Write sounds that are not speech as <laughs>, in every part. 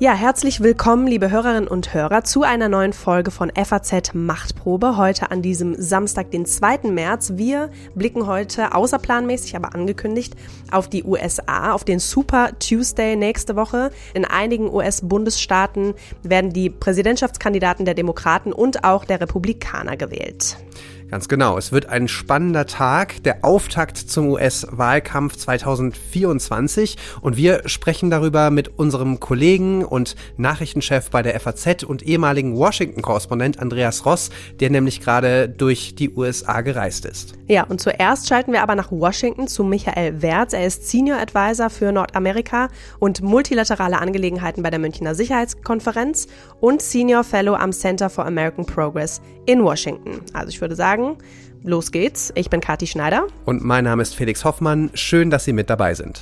Ja, herzlich willkommen, liebe Hörerinnen und Hörer, zu einer neuen Folge von FAZ Machtprobe. Heute an diesem Samstag, den 2. März. Wir blicken heute außerplanmäßig, aber angekündigt, auf die USA, auf den Super Tuesday nächste Woche. In einigen US-Bundesstaaten werden die Präsidentschaftskandidaten der Demokraten und auch der Republikaner gewählt. Ganz genau. Es wird ein spannender Tag, der Auftakt zum US-Wahlkampf 2024. Und wir sprechen darüber mit unserem Kollegen und Nachrichtenchef bei der FAZ und ehemaligen Washington-Korrespondent Andreas Ross, der nämlich gerade durch die USA gereist ist. Ja, und zuerst schalten wir aber nach Washington zu Michael Wertz. Er ist Senior Advisor für Nordamerika und multilaterale Angelegenheiten bei der Münchner Sicherheitskonferenz und Senior Fellow am Center for American Progress in Washington. Also ich würde sagen, los geht's. Ich bin Kathi Schneider. Und mein Name ist Felix Hoffmann. Schön, dass Sie mit dabei sind.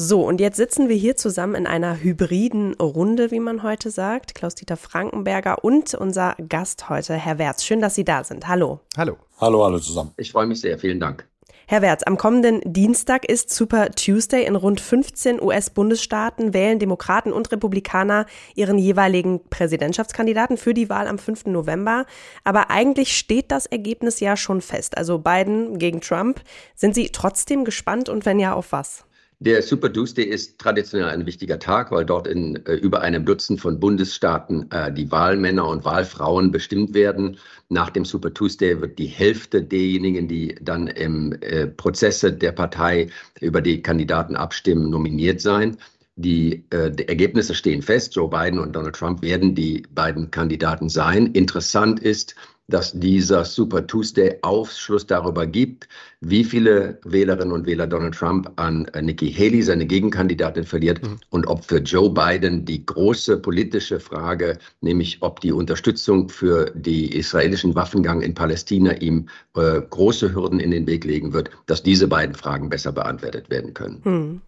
So, und jetzt sitzen wir hier zusammen in einer hybriden Runde, wie man heute sagt. Klaus-Dieter Frankenberger und unser Gast heute, Herr Wertz. Schön, dass Sie da sind. Hallo. Hallo. Hallo, hallo zusammen. Ich freue mich sehr. Vielen Dank. Herr Wertz, am kommenden Dienstag ist Super Tuesday. In rund 15 US-Bundesstaaten wählen Demokraten und Republikaner ihren jeweiligen Präsidentschaftskandidaten für die Wahl am 5. November. Aber eigentlich steht das Ergebnis ja schon fest. Also Biden gegen Trump. Sind Sie trotzdem gespannt und wenn ja, auf was? Der Super Tuesday ist traditionell ein wichtiger Tag, weil dort in äh, über einem Dutzend von Bundesstaaten äh, die Wahlmänner und Wahlfrauen bestimmt werden. Nach dem Super Tuesday wird die Hälfte derjenigen, die dann im äh, Prozesse der Partei über die Kandidaten abstimmen, nominiert sein. Die, äh, die, Ergebnisse stehen fest. Joe Biden und Donald Trump werden die beiden Kandidaten sein. Interessant ist, dass dieser Super Tuesday Aufschluss darüber gibt, wie viele Wählerinnen und Wähler Donald Trump an äh, Nikki Haley, seine Gegenkandidatin, verliert mhm. und ob für Joe Biden die große politische Frage, nämlich ob die Unterstützung für die israelischen Waffengang in Palästina ihm äh, große Hürden in den Weg legen wird, dass diese beiden Fragen besser beantwortet werden können. Mhm.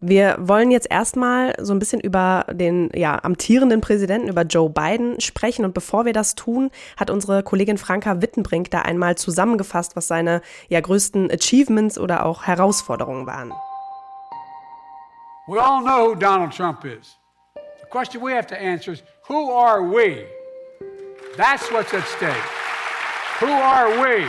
Wir wollen jetzt erstmal so ein bisschen über den ja, amtierenden Präsidenten, über Joe Biden sprechen. Und bevor wir das tun, hat unsere Kollegin Franka Wittenbrink da einmal zusammengefasst, was seine ja, größten Achievements oder auch Herausforderungen waren. We all know who Donald Trump is. The question we have to answer is who are we? That's what's at stake. Who are we?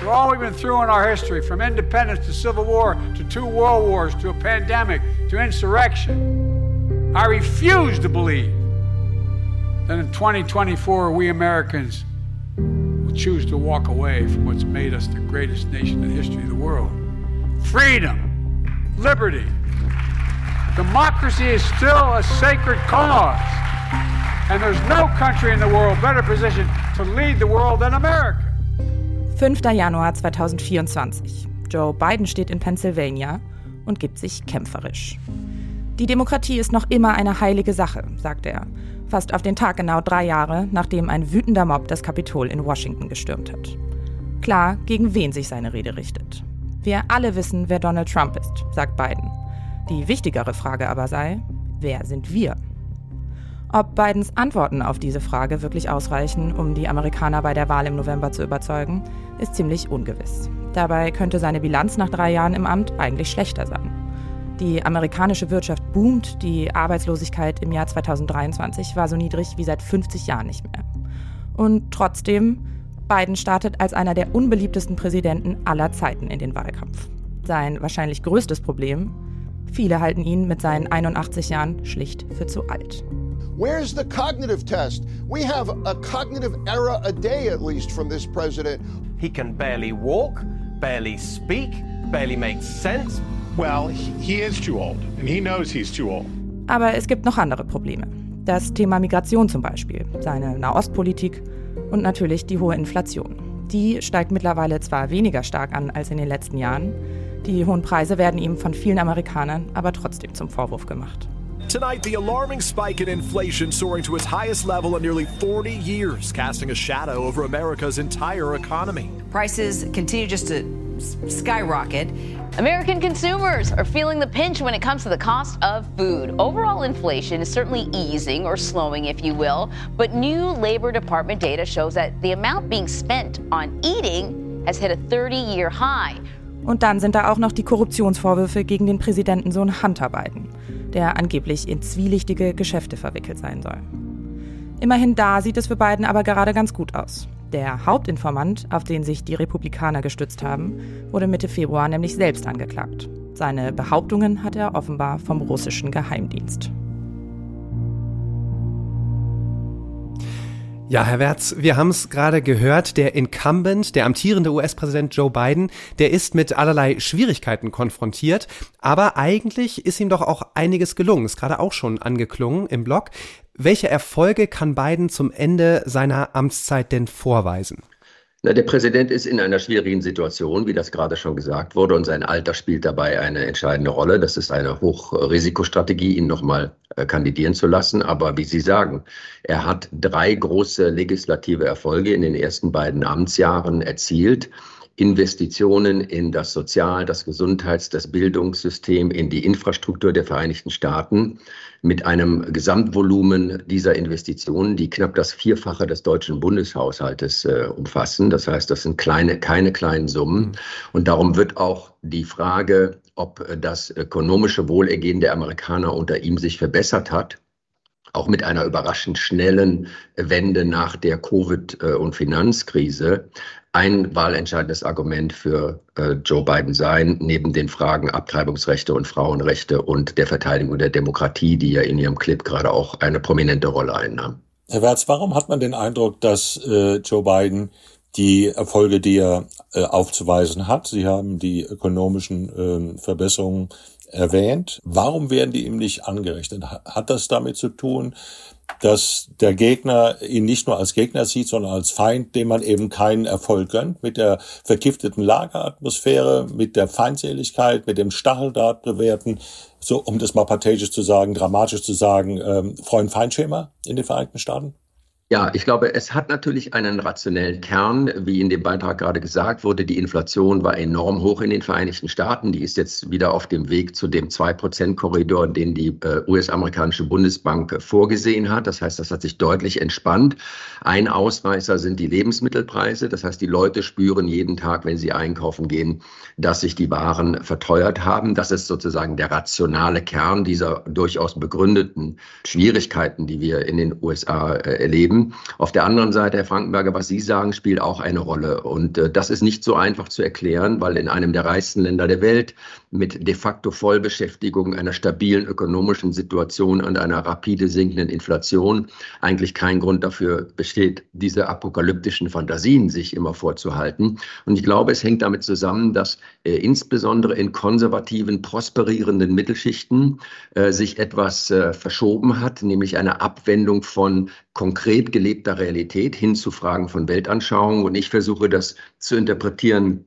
Through all we've been through in our history, from independence to civil war to two world wars to a pandemic to insurrection, I refuse to believe that in 2024 we Americans will choose to walk away from what's made us the greatest nation in the history of the world. Freedom, liberty, democracy is still a sacred cause. And there's no country in the world better positioned to lead the world than America. 5. Januar 2024. Joe Biden steht in Pennsylvania und gibt sich kämpferisch. Die Demokratie ist noch immer eine heilige Sache, sagt er, fast auf den Tag genau drei Jahre, nachdem ein wütender Mob das Kapitol in Washington gestürmt hat. Klar, gegen wen sich seine Rede richtet. Wir alle wissen, wer Donald Trump ist, sagt Biden. Die wichtigere Frage aber sei, wer sind wir? Ob Bidens Antworten auf diese Frage wirklich ausreichen, um die Amerikaner bei der Wahl im November zu überzeugen, ist ziemlich ungewiss. Dabei könnte seine Bilanz nach drei Jahren im Amt eigentlich schlechter sein. Die amerikanische Wirtschaft boomt, die Arbeitslosigkeit im Jahr 2023 war so niedrig wie seit 50 Jahren nicht mehr. Und trotzdem, Biden startet als einer der unbeliebtesten Präsidenten aller Zeiten in den Wahlkampf. Sein wahrscheinlich größtes Problem, viele halten ihn mit seinen 81 Jahren schlicht für zu alt. Where's the cognitive test? We have a cognitive error a day at least from this president. He can barely walk, barely speak, barely make sense. Well, he is too old and he knows he's too old. Aber es gibt noch andere Probleme. Das Thema Migration zum Beispiel, seine Nahostpolitik und natürlich die hohe Inflation. Die steigt mittlerweile zwar weniger stark an als in den letzten Jahren, die hohen Preise werden ihm von vielen Amerikanern aber trotzdem zum Vorwurf gemacht. Tonight, the alarming spike in inflation soaring to its highest level in nearly 40 years, casting a shadow over America's entire economy. Prices continue just to skyrocket. American consumers are feeling the pinch when it comes to the cost of food. Overall inflation is certainly easing or slowing, if you will, but new Labor Department data shows that the amount being spent on eating has hit a 30 year high. Und dann sind da auch noch die Korruptionsvorwürfe gegen den Präsidentensohn Hunter Biden, der angeblich in zwielichtige Geschäfte verwickelt sein soll. Immerhin da sieht es für Biden aber gerade ganz gut aus. Der Hauptinformant, auf den sich die Republikaner gestützt haben, wurde Mitte Februar nämlich selbst angeklagt. Seine Behauptungen hat er offenbar vom russischen Geheimdienst. Ja, Herr Wertz, wir haben es gerade gehört, der Incumbent, der amtierende US-Präsident Joe Biden, der ist mit allerlei Schwierigkeiten konfrontiert, aber eigentlich ist ihm doch auch einiges gelungen, ist gerade auch schon angeklungen im Blog. Welche Erfolge kann Biden zum Ende seiner Amtszeit denn vorweisen? Na, der Präsident ist in einer schwierigen Situation, wie das gerade schon gesagt wurde, und sein Alter spielt dabei eine entscheidende Rolle. Das ist eine Hochrisikostrategie, ihn nochmal äh, kandidieren zu lassen. Aber wie Sie sagen, er hat drei große legislative Erfolge in den ersten beiden Amtsjahren erzielt. Investitionen in das Sozial-, das Gesundheits-, das Bildungssystem, in die Infrastruktur der Vereinigten Staaten mit einem Gesamtvolumen dieser Investitionen, die knapp das Vierfache des deutschen Bundeshaushaltes äh, umfassen. Das heißt, das sind kleine, keine kleinen Summen. Und darum wird auch die Frage, ob das ökonomische Wohlergehen der Amerikaner unter ihm sich verbessert hat, auch mit einer überraschend schnellen Wende nach der Covid- äh, und Finanzkrise ein wahlentscheidendes Argument für äh, Joe Biden sein, neben den Fragen Abtreibungsrechte und Frauenrechte und der Verteidigung der Demokratie, die ja in Ihrem Clip gerade auch eine prominente Rolle einnahm. Herr Wertz, warum hat man den Eindruck, dass äh, Joe Biden die Erfolge, die er äh, aufzuweisen hat, Sie haben die ökonomischen äh, Verbesserungen erwähnt, warum werden die ihm nicht angerechnet? Hat das damit zu tun, dass der Gegner ihn nicht nur als Gegner sieht, sondern als Feind, dem man eben keinen Erfolg gönnt, mit der vergifteten Lageratmosphäre, mit der Feindseligkeit, mit dem Stacheldraht bewerten, so um das mal pathetisch zu sagen, dramatisch zu sagen, ähm, Freund-Feind-Schema in den Vereinigten Staaten? Ja, ich glaube, es hat natürlich einen rationellen Kern. Wie in dem Beitrag gerade gesagt wurde, die Inflation war enorm hoch in den Vereinigten Staaten. Die ist jetzt wieder auf dem Weg zu dem 2-Prozent-Korridor, den die äh, US-amerikanische Bundesbank vorgesehen hat. Das heißt, das hat sich deutlich entspannt. Ein Ausreißer sind die Lebensmittelpreise. Das heißt, die Leute spüren jeden Tag, wenn sie einkaufen gehen, dass sich die Waren verteuert haben. Das ist sozusagen der rationale Kern dieser durchaus begründeten Schwierigkeiten, die wir in den USA äh, Auf der anderen Seite, Herr Frankenberger, was Sie sagen, spielt auch eine Rolle. Und äh, das ist nicht so einfach zu erklären, weil in einem der reichsten Länder der Welt mit de facto Vollbeschäftigung, einer stabilen ökonomischen Situation und einer rapide sinkenden Inflation eigentlich kein Grund dafür besteht, diese apokalyptischen Fantasien sich immer vorzuhalten. Und ich glaube, es hängt damit zusammen, dass äh, insbesondere in konservativen, prosperierenden Mittelschichten äh, sich etwas äh, verschoben hat, nämlich eine Abwendung von konkret gelebter Realität hin zu Fragen von Weltanschauung. Und ich versuche das zu interpretieren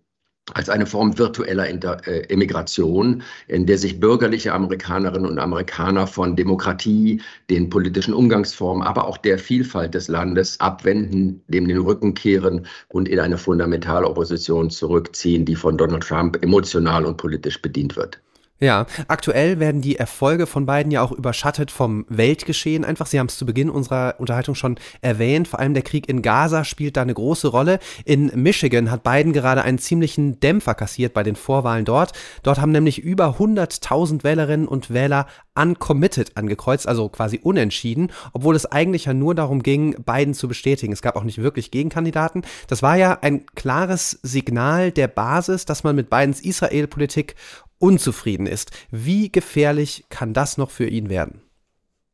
als eine Form virtueller Inter äh, Emigration, in der sich bürgerliche Amerikanerinnen und Amerikaner von Demokratie, den politischen Umgangsformen, aber auch der Vielfalt des Landes abwenden, dem den Rücken kehren und in eine fundamentale Opposition zurückziehen, die von Donald Trump emotional und politisch bedient wird. Ja, aktuell werden die Erfolge von beiden ja auch überschattet vom Weltgeschehen. Einfach, Sie haben es zu Beginn unserer Unterhaltung schon erwähnt. Vor allem der Krieg in Gaza spielt da eine große Rolle. In Michigan hat Biden gerade einen ziemlichen Dämpfer kassiert bei den Vorwahlen dort. Dort haben nämlich über 100.000 Wählerinnen und Wähler uncommitted angekreuzt, also quasi unentschieden, obwohl es eigentlich ja nur darum ging, Biden zu bestätigen. Es gab auch nicht wirklich Gegenkandidaten. Das war ja ein klares Signal der Basis, dass man mit Bidens Israel-Politik unzufrieden ist. Wie gefährlich kann das noch für ihn werden?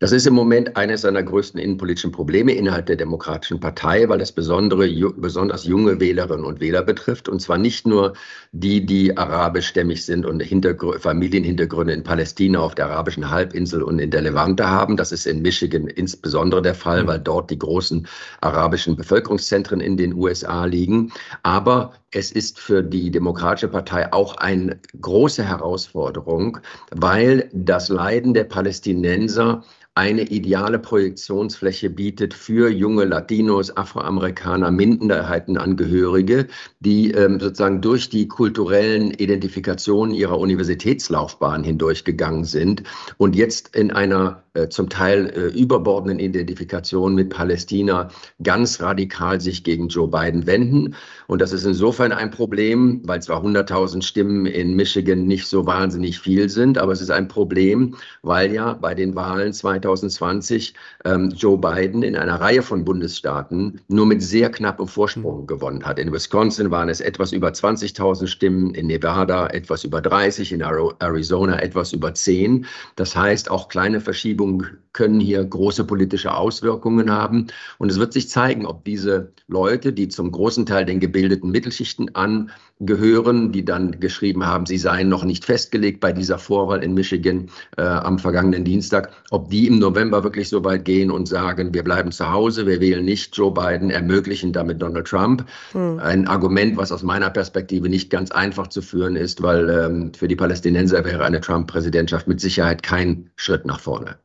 Das ist im Moment eines seiner größten innenpolitischen Probleme innerhalb der Demokratischen Partei, weil es besondere, besonders junge Wählerinnen und Wähler betrifft. Und zwar nicht nur die, die arabischstämmig sind und Hintergr Familienhintergründe in Palästina, auf der arabischen Halbinsel und in der Levante haben. Das ist in Michigan insbesondere der Fall, mhm. weil dort die großen arabischen Bevölkerungszentren in den USA liegen. Aber es ist für die Demokratische Partei auch eine große Herausforderung, weil das Leiden der Palästinenser eine ideale Projektionsfläche bietet für junge Latinos, Afroamerikaner, Minderheitenangehörige, die ähm, sozusagen durch die kulturellen Identifikationen ihrer Universitätslaufbahn hindurchgegangen sind und jetzt in einer äh, zum Teil äh, überbordenden Identifikation mit Palästina ganz radikal sich gegen Joe Biden wenden. Und das ist insofern ein Problem, weil zwar 100.000 Stimmen in Michigan nicht so wahnsinnig viel sind, aber es ist ein Problem, weil ja bei den Wahlen 2000 2020 ähm, Joe Biden in einer Reihe von Bundesstaaten nur mit sehr knappem Vorsprung gewonnen hat. In Wisconsin waren es etwas über 20.000 Stimmen, in Nevada etwas über 30, in Arizona etwas über 10. Das heißt, auch kleine Verschiebungen können hier große politische Auswirkungen haben. Und es wird sich zeigen, ob diese Leute, die zum großen Teil den gebildeten Mittelschichten angehören, die dann geschrieben haben, sie seien noch nicht festgelegt bei dieser Vorwahl in Michigan äh, am vergangenen Dienstag, ob die im November wirklich so weit gehen und sagen, wir bleiben zu Hause, wir wählen nicht Joe Biden, ermöglichen damit Donald Trump. Hm. Ein Argument, was aus meiner Perspektive nicht ganz einfach zu führen ist, weil ähm, für die Palästinenser wäre eine Trump-Präsidentschaft mit Sicherheit kein Schritt nach vorne.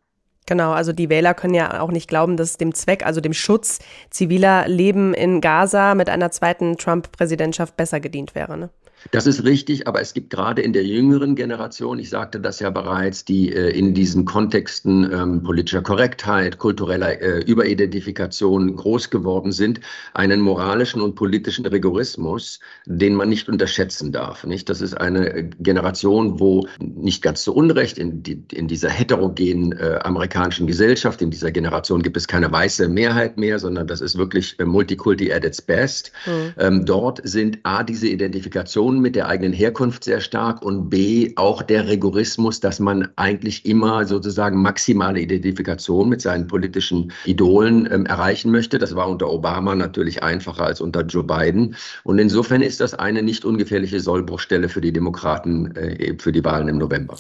Genau, also die Wähler können ja auch nicht glauben, dass dem Zweck, also dem Schutz ziviler Leben in Gaza mit einer zweiten Trump-Präsidentschaft besser gedient wäre. Ne? Das ist richtig, aber es gibt gerade in der jüngeren Generation, ich sagte das ja bereits, die äh, in diesen Kontexten ähm, politischer Korrektheit, kultureller äh, Überidentifikation groß geworden sind, einen moralischen und politischen Rigorismus, den man nicht unterschätzen darf. Nicht? Das ist eine Generation, wo nicht ganz zu Unrecht in, die, in dieser heterogenen äh, amerikanischen Gesellschaft, in dieser Generation gibt es keine weiße Mehrheit mehr, sondern das ist wirklich äh, Multikulti at its best. Mhm. Ähm, dort sind A, diese Identifikationen Identifikation mit der eigenen Herkunft sehr stark und B, auch der Rigorismus, dass man eigentlich immer sozusagen maximale Identifikation mit seinen politischen Idolen ähm, erreichen möchte. Das war unter Obama natürlich einfacher als unter Joe Biden. Und insofern ist das eine nicht ungefährliche Sollbruchstelle für die Demokraten äh, für die Wahlen im November.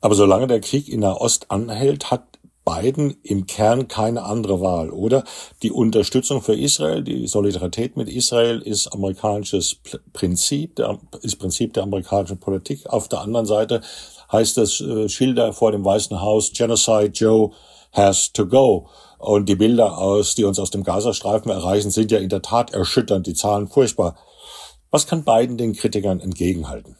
Aber solange der Krieg in der Ost anhält, hat beiden im Kern keine andere Wahl, oder? Die Unterstützung für Israel, die Solidarität mit Israel ist amerikanisches Prinzip, ist Prinzip der amerikanischen Politik. Auf der anderen Seite heißt es äh, Schilder vor dem Weißen Haus, Genocide Joe has to go. Und die Bilder aus, die uns aus dem Gazastreifen erreichen, sind ja in der Tat erschütternd, die Zahlen furchtbar. Was kann Biden den Kritikern entgegenhalten?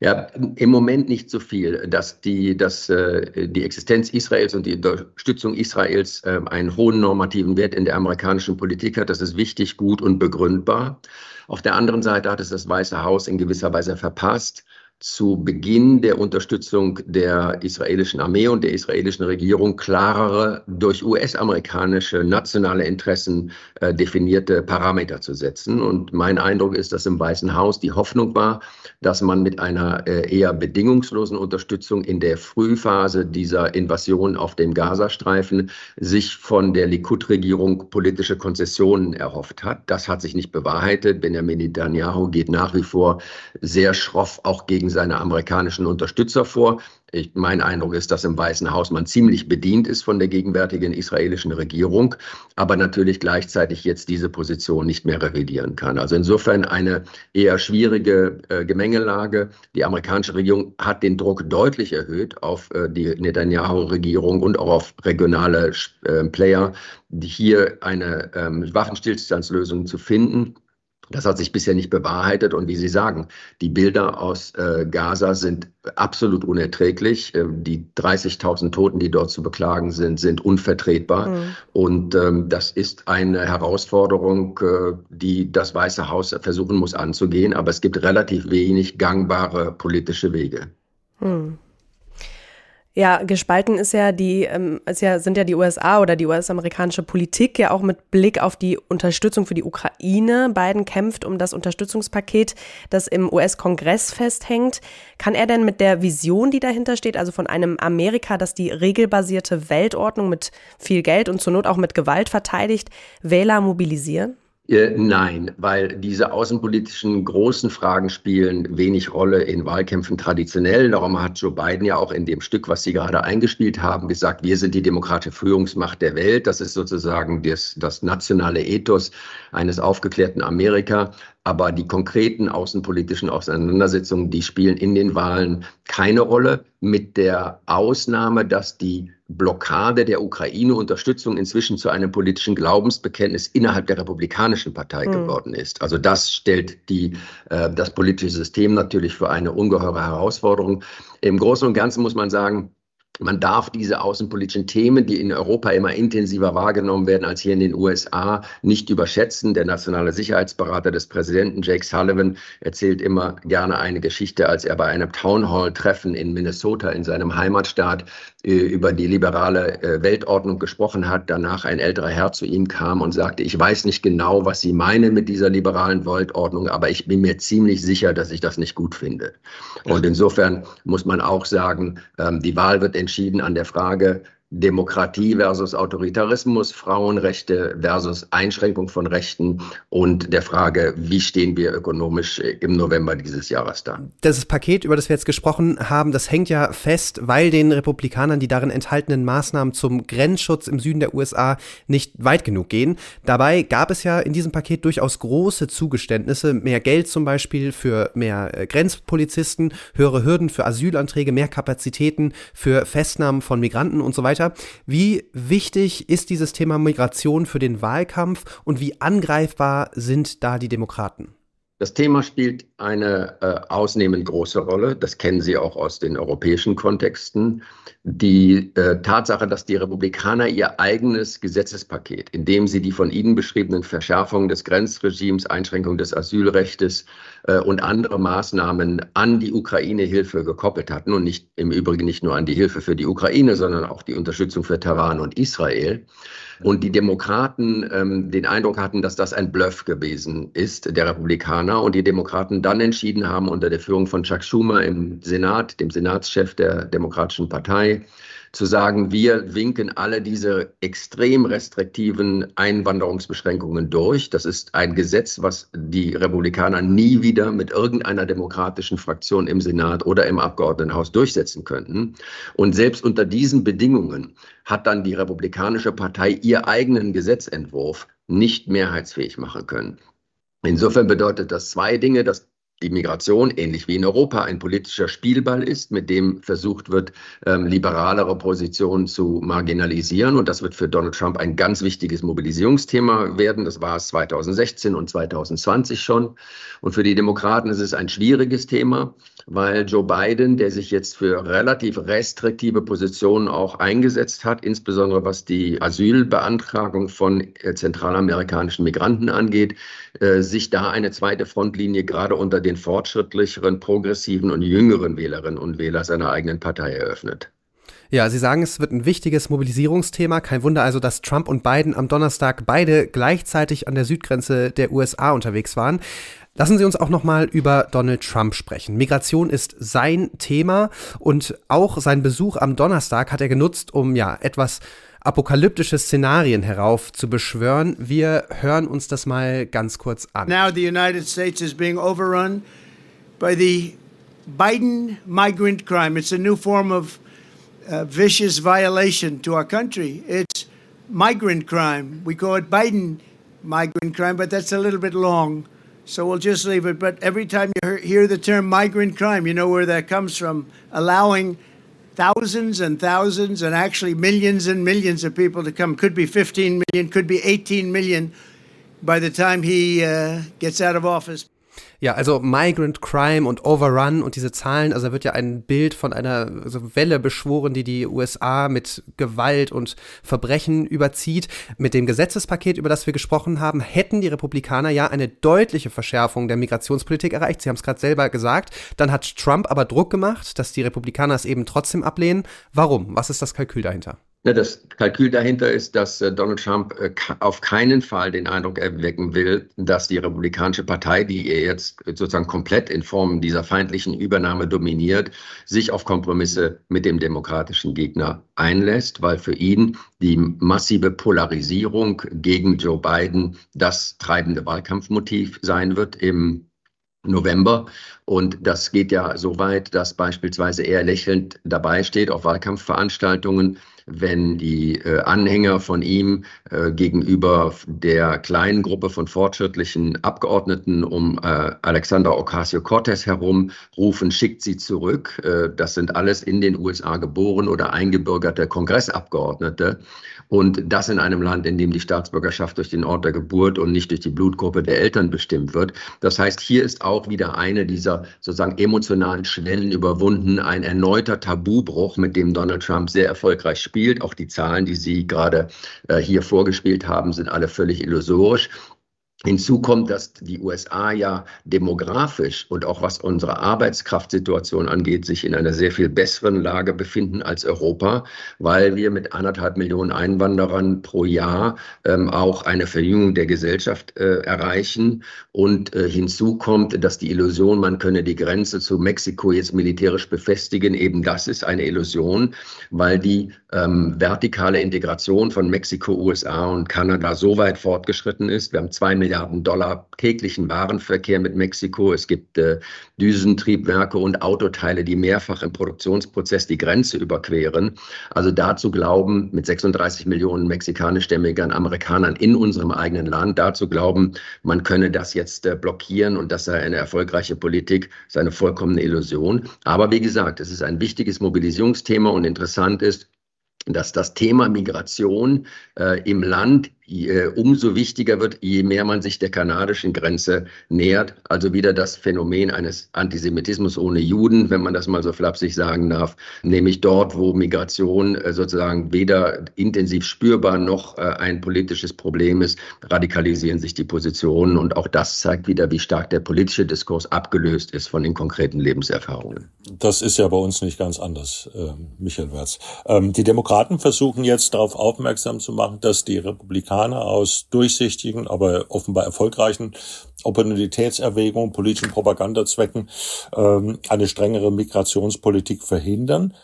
Ja, im Moment nicht so viel, dass die, dass, äh, die Existenz Israels und die Unterstützung Israels äh, einen hohen normativen Wert in der amerikanischen Politik hat. Das ist wichtig, gut und begründbar. Auf der anderen Seite hat es das Weiße Haus in gewisser Weise verpasst, zu Beginn der Unterstützung der israelischen Armee und der israelischen Regierung klarere, durch US-amerikanische nationale Interessen äh, definierte Parameter zu setzen. Und mein Eindruck ist, dass im Weißen Haus die Hoffnung war, dass man mit einer äh, eher bedingungslosen Unterstützung in der Frühphase dieser Invasion auf dem Gazastreifen sich von der Likud-Regierung politische Konzessionen erhofft hat. Das hat sich nicht bewahrheitet. Benjamin Netanyahu geht nach wie vor sehr schroff auch gegen gegen seine amerikanischen Unterstützer vor. Ich, mein Eindruck ist, dass im Weißen Haus man ziemlich bedient ist von der gegenwärtigen israelischen Regierung, aber natürlich gleichzeitig jetzt diese Position nicht mehr revidieren kann. Also insofern eine eher schwierige äh, Gemengelage. Die amerikanische Regierung hat den Druck deutlich erhöht auf äh, die Netanyahu-Regierung und auch auf regionale äh, Player, hier eine ähm, Waffenstillstandslösung zu finden. Das hat sich bisher nicht bewahrheitet. Und wie Sie sagen, die Bilder aus äh, Gaza sind absolut unerträglich. Äh, die 30.000 Toten, die dort zu beklagen sind, sind unvertretbar. Mhm. Und ähm, das ist eine Herausforderung, äh, die das Weiße Haus versuchen muss anzugehen. Aber es gibt relativ wenig gangbare politische Wege. Mhm. Ja, gespalten ist ja die, ähm, ist ja, sind ja die USA oder die US-amerikanische Politik ja auch mit Blick auf die Unterstützung für die Ukraine. Biden kämpft um das Unterstützungspaket, das im US-Kongress festhängt. Kann er denn mit der Vision, die dahinter steht, also von einem Amerika, das die regelbasierte Weltordnung mit viel Geld und zur Not auch mit Gewalt verteidigt, Wähler mobilisieren? Äh, nein, weil diese außenpolitischen großen Fragen spielen wenig Rolle in Wahlkämpfen traditionell. Darum hat Joe Biden ja auch in dem Stück, was Sie gerade eingespielt haben, gesagt, wir sind die demokratische Führungsmacht der Welt. Das ist sozusagen das, das nationale Ethos eines aufgeklärten Amerika. Aber die konkreten außenpolitischen Auseinandersetzungen, die spielen in den Wahlen keine Rolle, mit der Ausnahme, dass die Blockade der Ukraine-Unterstützung inzwischen zu einem politischen Glaubensbekenntnis innerhalb der Republikanischen Partei mhm. geworden ist. Also das stellt die, äh, das politische System natürlich für eine ungeheure Herausforderung. Im Großen und Ganzen muss man sagen, man darf diese außenpolitischen Themen, die in Europa immer intensiver wahrgenommen werden als hier in den USA, nicht überschätzen. Der nationale Sicherheitsberater des Präsidenten Jake Sullivan erzählt immer gerne eine Geschichte, als er bei einem Townhall-Treffen in Minnesota in seinem Heimatstaat über die liberale äh, Weltordnung gesprochen hat. Danach ein älterer Herr zu ihm kam und sagte, ich weiß nicht genau, was Sie meinen mit dieser liberalen Weltordnung, aber ich bin mir ziemlich sicher, dass ich das nicht gut finde. Und insofern muss man auch sagen, ähm, die Wahl wird entschieden an der Frage, Demokratie versus Autoritarismus, Frauenrechte versus Einschränkung von Rechten und der Frage, wie stehen wir ökonomisch im November dieses Jahres da. Das Paket, über das wir jetzt gesprochen haben, das hängt ja fest, weil den Republikanern die darin enthaltenen Maßnahmen zum Grenzschutz im Süden der USA nicht weit genug gehen. Dabei gab es ja in diesem Paket durchaus große Zugeständnisse, mehr Geld zum Beispiel für mehr äh, Grenzpolizisten, höhere Hürden für Asylanträge, mehr Kapazitäten für Festnahmen von Migranten und so weiter weiter. Wie wichtig ist dieses Thema Migration für den Wahlkampf und wie angreifbar sind da die Demokraten? Das Thema spielt eine äh, ausnehmend große Rolle. Das kennen Sie auch aus den europäischen Kontexten. Die äh, Tatsache, dass die Republikaner ihr eigenes Gesetzespaket, in dem sie die von Ihnen beschriebenen Verschärfungen des Grenzregimes, Einschränkung des Asylrechts äh, und andere Maßnahmen an die Ukraine-Hilfe gekoppelt hatten und nicht im Übrigen nicht nur an die Hilfe für die Ukraine, sondern auch die Unterstützung für Taiwan und Israel, und die Demokraten ähm, den Eindruck hatten, dass das ein Bluff gewesen ist, der Republikaner, und die Demokraten dann entschieden haben, unter der Führung von Chuck Schumer im Senat, dem Senatschef der Demokratischen Partei, zu sagen, wir winken alle diese extrem restriktiven Einwanderungsbeschränkungen durch. Das ist ein Gesetz, was die Republikaner nie wieder mit irgendeiner demokratischen Fraktion im Senat oder im Abgeordnetenhaus durchsetzen könnten. Und selbst unter diesen Bedingungen hat dann die Republikanische Partei ihr eigenen Gesetzentwurf nicht mehrheitsfähig machen können. Insofern bedeutet das zwei Dinge. Das die Migration, ähnlich wie in Europa, ein politischer Spielball ist, mit dem versucht wird, ähm, liberalere Positionen zu marginalisieren. Und das wird für Donald Trump ein ganz wichtiges Mobilisierungsthema werden. Das war es 2016 und 2020 schon. Und für die Demokraten ist es ein schwieriges Thema, weil Joe Biden, der sich jetzt für relativ restriktive Positionen auch eingesetzt hat, insbesondere was die Asylbeantragung von äh, zentralamerikanischen Migranten angeht, äh, sich da eine zweite Frontlinie gerade unter den fortschrittlicheren, progressiven und jüngeren Wählerinnen und Wählern seiner eigenen Partei eröffnet. Ja, Sie sagen, es wird ein wichtiges Mobilisierungsthema. Kein Wunder also, dass Trump und Biden am Donnerstag beide gleichzeitig an der Südgrenze der USA unterwegs waren. Lassen Sie uns auch noch mal über Donald Trump sprechen. Migration ist sein Thema und auch sein Besuch am Donnerstag hat er genutzt, um ja etwas apokalyptische Szenarien heraufzubeschwören. Wir hören uns das mal ganz kurz an. Now the United States is being overrun by the Biden migrant crime. It's a new form of uh, vicious violation to our country. It's migrant crime. We call it Biden migrant crime, but that's a little bit long. So we'll just leave it. But every time you hear the term migrant crime, you know where that comes from. Allowing thousands and thousands and actually millions and millions of people to come. Could be 15 million, could be 18 million by the time he uh, gets out of office. Ja, also Migrant Crime und Overrun und diese Zahlen, also da wird ja ein Bild von einer also Welle beschworen, die die USA mit Gewalt und Verbrechen überzieht. Mit dem Gesetzespaket, über das wir gesprochen haben, hätten die Republikaner ja eine deutliche Verschärfung der Migrationspolitik erreicht. Sie haben es gerade selber gesagt. Dann hat Trump aber Druck gemacht, dass die Republikaner es eben trotzdem ablehnen. Warum? Was ist das Kalkül dahinter? Das Kalkül dahinter ist, dass äh, Donald Trump äh, auf keinen Fall den Eindruck erwecken will, dass die Republikanische Partei, die er jetzt sozusagen komplett in Form dieser feindlichen Übernahme dominiert, sich auf Kompromisse mit dem demokratischen Gegner einlässt, weil für ihn die massive Polarisierung gegen Joe Biden das treibende Wahlkampfmotiv sein wird im November. Und das geht ja so weit, dass beispielsweise er lächelnd dabei steht auf Wahlkampfveranstaltungen, wenn die äh, Anhänger von ihm äh, gegenüber der kleinen Gruppe von fortschrittlichen Abgeordneten um äh, Alexander Ocasio-Cortez herum rufen, schickt sie zurück. Das sind alles in den USA geboren oder eingebürgerte Kongressabgeordnete. Und das in einem Land, in dem die Staatsbürgerschaft durch den Ort der Geburt und nicht durch die Blutgruppe der Eltern bestimmt wird. Das heißt, hier ist auch wieder eine dieser sozusagen emotionalen Schwellen überwunden, ein erneuter Tabubruch, mit dem Donald Trump sehr erfolgreich spielt. Auch die Zahlen, die Sie gerade äh, hier vorgespielt haben, sind alle völlig illusorisch. Hinzu kommt, dass die USA ja demografisch und auch was unsere Arbeitskraftsituation angeht, sich in einer sehr viel besseren Lage befinden als Europa, weil wir mit anderthalb Millionen Einwanderern pro Jahr ähm, auch eine Verjüngung der Gesellschaft äh, erreichen. Und äh, hinzu kommt, dass die Illusion, man könne die Grenze zu Mexiko jetzt militärisch befestigen, eben das ist eine Illusion, weil die ähm, vertikale Integration von Mexiko, USA und Kanada so weit fortgeschritten ist. Wir haben zwei Milliarden Dollar täglichen Warenverkehr mit Mexiko. Es gibt äh, Düsentriebwerke und Autoteile, die mehrfach im Produktionsprozess die Grenze überqueren. Also dazu glauben, mit 36 Millionen mexikanischstämmigen Amerikanern in unserem eigenen Land, dazu glauben, man könne das jetzt äh, blockieren und das sei eine erfolgreiche Politik, ist eine vollkommene Illusion. Aber wie gesagt, es ist ein wichtiges Mobilisierungsthema und interessant ist, dass das Thema Migration äh, im Land umso wichtiger wird, je mehr man sich der kanadischen Grenze nähert. Also wieder das Phänomen eines Antisemitismus ohne Juden, wenn man das mal so flapsig sagen darf, nämlich dort, wo Migration äh, sozusagen weder intensiv spürbar noch äh, ein politisches Problem ist, radikalisieren sich die Positionen. Und auch das zeigt wieder, wie stark der politische Diskurs abgelöst ist von den konkreten Lebenserfahrungen. Das ist ja bei uns nicht ganz anders, äh, Michael Wertz. Ähm, die Demokraten versuchen jetzt darauf aufmerksam zu machen, dass die Republikaner Amerikaner aus durchsichtigen, aber offenbar erfolgreichen Opportunitätserwägungen, politischen Propagandazwecken ähm, eine strengere Migrationspolitik verhindern.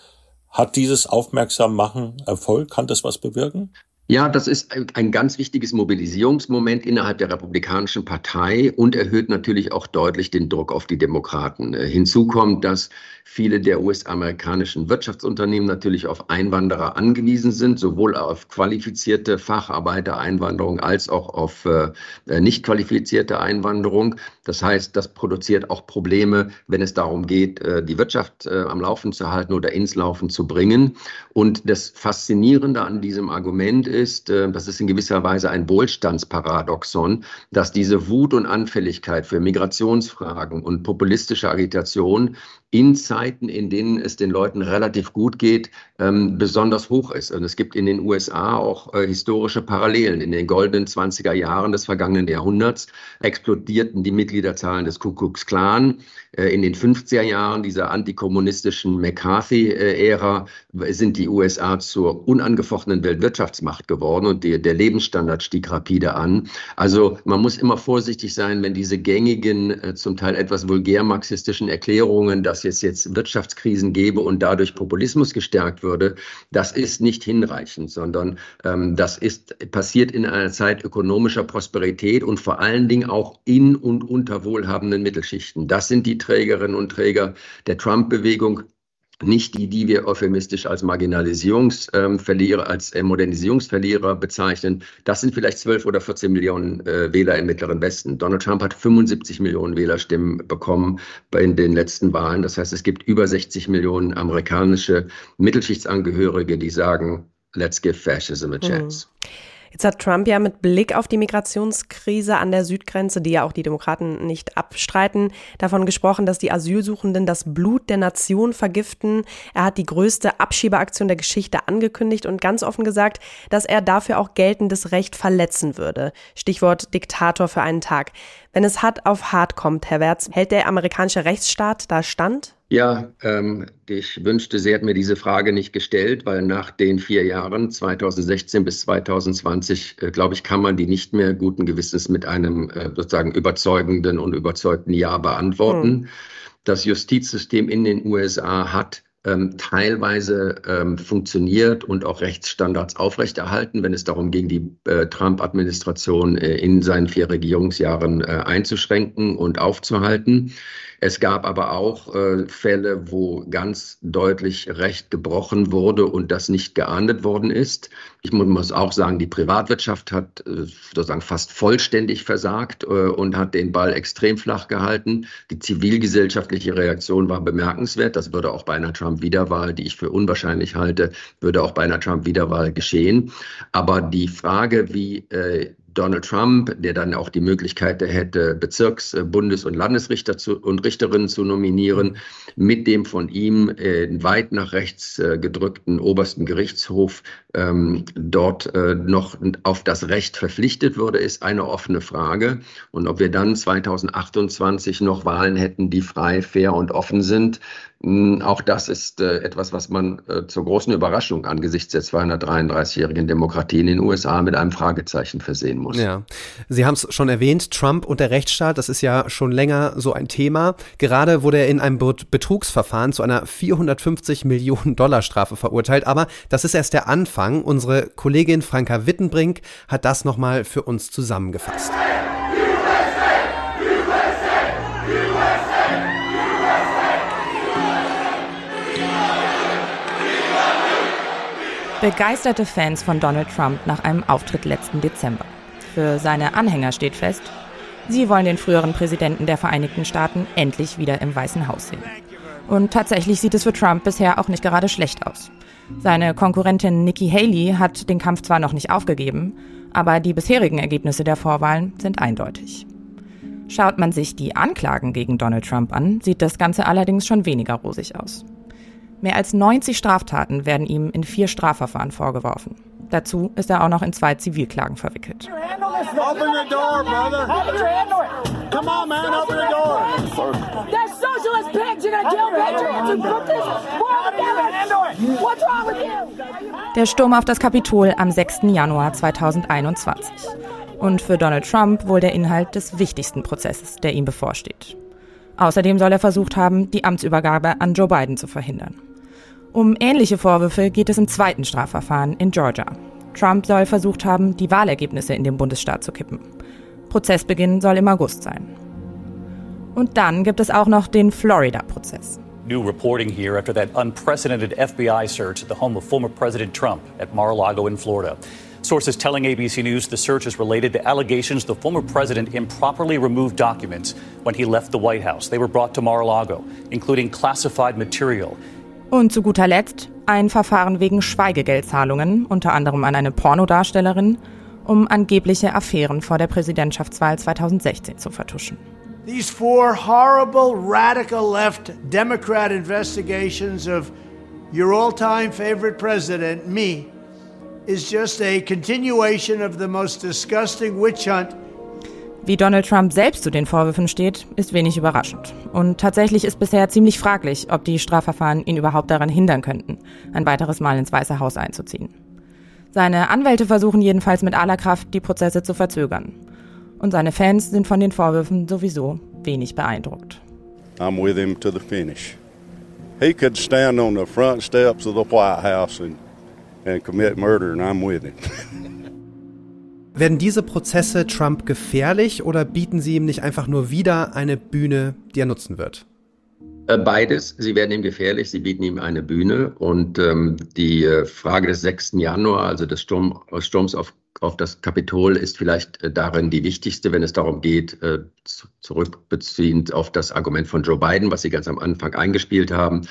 Hat dieses Aufmerksammachen Erfolg? Kann das was bewirken? Ja, das ist ein ganz wichtiges Mobilisierungsmoment innerhalb der Republikanischen Partei und erhöht natürlich auch deutlich den Druck auf die Demokraten. Äh, hinzu kommt, dass viele der US-amerikanischen Wirtschaftsunternehmen natürlich auf Einwanderer angewiesen sind, sowohl auf qualifizierte Facharbeitereinwanderung als auch auf äh, äh, nicht qualifizierte Einwanderung. Das heißt, das produziert auch Probleme, wenn es darum geht, äh, die Wirtschaft äh, am Laufen zu halten oder ins Laufen zu bringen. Und das Faszinierende an diesem Argument ist, äh, das ist in gewisser Weise ein Wohlstandsparadoxon, dass diese Wut und Anfälligkeit für Migrationsfragen und populistische Agitation in Zeiten, in denen es den Leuten relativ gut geht, ähm, besonders hoch ist. Und es gibt in den USA auch äh, historische Parallelen. In den goldenen 20er Jahren des vergangenen Jahrhunderts explodierten die Mitgliederzahlen des Ku Klux Klan. Äh, in den 50er Jahren dieser antikommunistischen McCarthy-Ära sind die USA zur unangefochtenen Weltwirtschaftsmacht geworden und die, der Lebensstandard stieg rapide an. Also man muss immer vorsichtig sein, wenn diese gängigen, äh, zum Teil etwas vulgär marxistischen Erklärungen, dass es jetzt Wirtschaftskrisen gäbe und dadurch Populismus gestärkt würde, das ist nicht hinreichend, sondern ähm, das ist passiert in einer Zeit ökonomischer Prosperität und vor allen Dingen auch in und unter wohlhabenden Mittelschichten. Das sind die Trägerinnen und Träger der Trump-Bewegung nicht die, die wir euphemistisch als Marginalisierungsverlierer, ähm, als äh, Modernisierungsverlierer bezeichnen. Das sind vielleicht 12 oder 14 Millionen äh, Wähler im Mittleren Westen. Donald Trump hat 75 Millionen Wählerstimmen bekommen bei den letzten Wahlen. Das heißt, es gibt über 60 Millionen amerikanische Mittelschichtangehörige, die sagen, let's give fascism a chance. Jetzt hat Trump ja mit Blick auf die Migrationskrise an der Südgrenze, die ja auch die Demokraten nicht abstreiten, davon gesprochen, dass die Asylsuchenden das Blut der Nation vergiften. Er hat die größte Abschiebeaktion der Geschichte angekündigt und ganz offen gesagt, dass er dafür auch geltendes Recht verletzen würde. Stichwort Diktator für einen Tag. Wenn es hart auf hart kommt, Herr Wertz, hält der amerikanische Rechtsstaat da stand? Ja, ähm, ich wünschte, sie hätten mir diese Frage nicht gestellt, weil nach den vier Jahren, 2016 bis 2020, äh, glaube ich, kann man die nicht mehr guten Gewissens mit einem äh, sozusagen überzeugenden und überzeugten Ja beantworten. Hm. Das Justizsystem in den USA hat ähm, teilweise ähm, funktioniert und auch Rechtsstandards aufrechterhalten, wenn es darum ging, die äh, Trump-Administration äh, in seinen vier Regierungsjahren äh, einzuschränken und aufzuhalten. Es gab aber auch äh, Fälle, wo ganz deutlich Recht gebrochen wurde und das nicht geahndet worden ist. Ich muss auch sagen, die Privatwirtschaft hat äh, sozusagen fast vollständig versagt äh, und hat den Ball extrem flach gehalten. Die zivilgesellschaftliche Reaktion war bemerkenswert. Das würde auch bei einer Trump-Wiederwahl, die ich für unwahrscheinlich halte, würde auch bei einer Trump-Wiederwahl geschehen. Aber die Frage, wie äh, Donald Trump, der dann auch die Möglichkeit hätte, Bezirks-, Bundes- und Landesrichter zu, und Richterinnen zu nominieren, mit dem von ihm äh, weit nach rechts äh, gedrückten obersten Gerichtshof ähm, dort äh, noch auf das Recht verpflichtet würde, ist eine offene Frage. Und ob wir dann 2028 noch Wahlen hätten, die frei, fair und offen sind, auch das ist äh, etwas, was man äh, zur großen Überraschung angesichts der 233-jährigen Demokratie in den USA mit einem Fragezeichen versehen muss. Ja, Sie haben es schon erwähnt, Trump und der Rechtsstaat, das ist ja schon länger so ein Thema. Gerade wurde er in einem Betrugsverfahren zu einer 450 Millionen Dollar Strafe verurteilt, aber das ist erst der Anfang. Unsere Kollegin Franka Wittenbrink hat das nochmal für uns zusammengefasst. Begeisterte Fans von Donald Trump nach einem Auftritt letzten Dezember. Für seine Anhänger steht fest, sie wollen den früheren Präsidenten der Vereinigten Staaten endlich wieder im Weißen Haus sehen. Und tatsächlich sieht es für Trump bisher auch nicht gerade schlecht aus. Seine Konkurrentin Nikki Haley hat den Kampf zwar noch nicht aufgegeben, aber die bisherigen Ergebnisse der Vorwahlen sind eindeutig. Schaut man sich die Anklagen gegen Donald Trump an, sieht das Ganze allerdings schon weniger rosig aus. Mehr als 90 Straftaten werden ihm in vier Strafverfahren vorgeworfen. Dazu ist er auch noch in zwei Zivilklagen verwickelt. Der Sturm auf das Kapitol am 6. Januar 2021. Und für Donald Trump wohl der Inhalt des wichtigsten Prozesses, der ihm bevorsteht. Außerdem soll er versucht haben, die Amtsübergabe an Joe Biden zu verhindern. Um ähnliche Vorwürfe geht es im zweiten Strafverfahren in Georgia. Trump soll versucht haben, die Wahlergebnisse in dem Bundesstaat zu kippen. Prozessbeginn soll im August sein. Und dann gibt es auch noch den Florida-Prozess. New reporting here after that unprecedented FBI search at the home of former President Trump at Mar-a-Lago in Florida. Sources telling ABC News the search is related to allegations the former president improperly removed documents when he left the White House. They were brought to Mar-a-Lago, including classified material. Und zu guter Letzt ein Verfahren wegen Schweigegeldzahlungen, unter anderem an eine Pornodarstellerin, um angebliche Affären vor der Präsidentschaftswahl 2016 zu vertuschen. These four horrible radical left Democrat investigations of your all-time favorite president, me, is just a continuation of the most disgusting witch hunt wie Donald Trump selbst zu den Vorwürfen steht, ist wenig überraschend. Und tatsächlich ist bisher ziemlich fraglich, ob die Strafverfahren ihn überhaupt daran hindern könnten, ein weiteres Mal ins Weiße Haus einzuziehen. Seine Anwälte versuchen jedenfalls mit aller Kraft, die Prozesse zu verzögern. Und seine Fans sind von den Vorwürfen sowieso wenig beeindruckt. I'm with him to the finish. He could stand on the front steps of the White House and, and commit murder, and I'm with him. <laughs> Werden diese Prozesse Trump gefährlich oder bieten sie ihm nicht einfach nur wieder eine Bühne, die er nutzen wird? Äh, beides. Sie werden ihm gefährlich, sie bieten ihm eine Bühne. Und ähm, die äh, Frage des 6. Januar, also des Sturm, Sturms auf auf das Kapitol ist vielleicht äh, darin die wichtigste, wenn es darum geht, äh, zurückbeziehend auf das Argument von Joe Biden, was Sie ganz am Anfang eingespielt haben,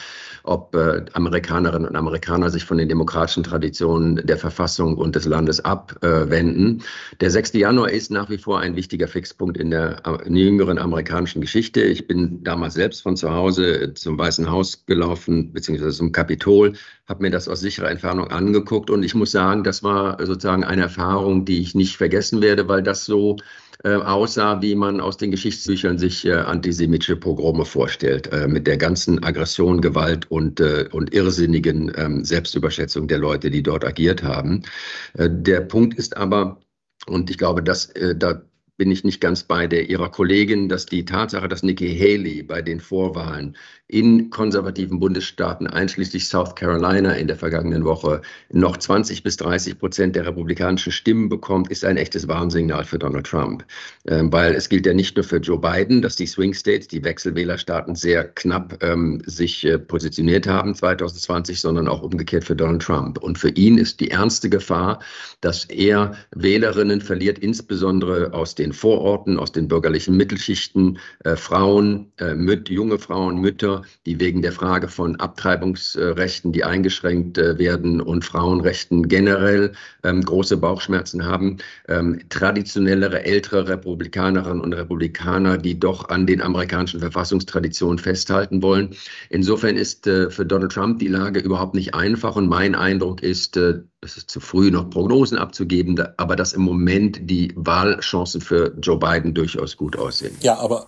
ob äh, Amerikanerinnen und Amerikaner sich von den demokratischen Traditionen der Verfassung und des Landes abwenden. Der 6. Januar ist nach wie vor ein wichtiger Fixpunkt in der jüngeren amerikanischen Geschichte. Ich bin damals selbst von zu Hause zum Weißen Haus gelaufen, beziehungsweise zum Kapitol, habe mir das aus sicherer Entfernung angeguckt und ich muss sagen, das war sozusagen eine Erfahrung, die ich nicht vergessen werde, weil das so äh, aussah, wie man aus den Geschichtsbüchern sich äh, antisemitische Pogrome vorstellt, äh, mit der ganzen Aggression, Gewalt und, äh, und irrsinnigen ähm, Selbstüberschätzung der Leute, die dort agiert haben. Äh, der Punkt ist aber, und ich glaube, dass äh, da bin ich nicht ganz bei der ihrer Kollegin, dass die Tatsache, dass Nikki Haley bei den Vorwahlen in konservativen Bundesstaaten, einschließlich South Carolina in der vergangenen Woche, noch 20 bis 30 Prozent der republikanischen Stimmen bekommt, ist ein echtes Warnsignal für Donald Trump. Ähm, weil es gilt ja nicht nur für Joe Biden, dass die Swing States, die Wechselwählerstaaten sehr knapp ähm, sich äh, positioniert haben 2020, sondern auch umgekehrt für Donald Trump. Und für ihn ist die ernste Gefahr, dass er Wählerinnen verliert, insbesondere aus den Vororten, aus den bürgerlichen Mittelschichten, äh, Frauen, äh, mit, junge Frauen, Mütter, die wegen der Frage von Abtreibungsrechten, die eingeschränkt äh, werden und Frauenrechten generell ähm, große Bauchschmerzen haben. Ähm, traditionellere, ältere Republikanerinnen und Republikaner, die doch an den amerikanischen Verfassungstraditionen festhalten wollen. Insofern ist äh, für Donald Trump die Lage überhaupt nicht einfach und mein Eindruck ist, äh, es ist zu früh, noch Prognosen abzugeben, aber dass im Moment die Wahlchancen für Joe Biden durchaus gut aussehen. Ja, aber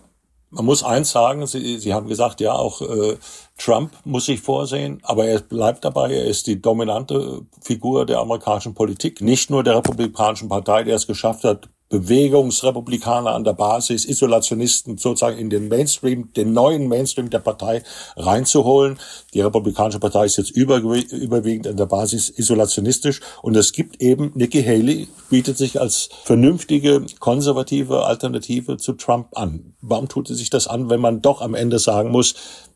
man muss eins sagen, Sie, Sie haben gesagt, ja, auch äh, Trump muss sich vorsehen, aber er bleibt dabei, er ist die dominante Figur der amerikanischen Politik, nicht nur der Republikanischen Partei, der es geschafft hat, Bewegungsrepublikaner an der Basis, Isolationisten sozusagen in den Mainstream, den neuen Mainstream der Partei reinzuholen. Die Republikanische Partei ist jetzt überwiegend an der Basis isolationistisch und es gibt eben, Nikki Haley bietet sich als vernünftige, konservative Alternative zu Trump an. Warum tut sie sich das an, wenn man doch am Ende sagen muss,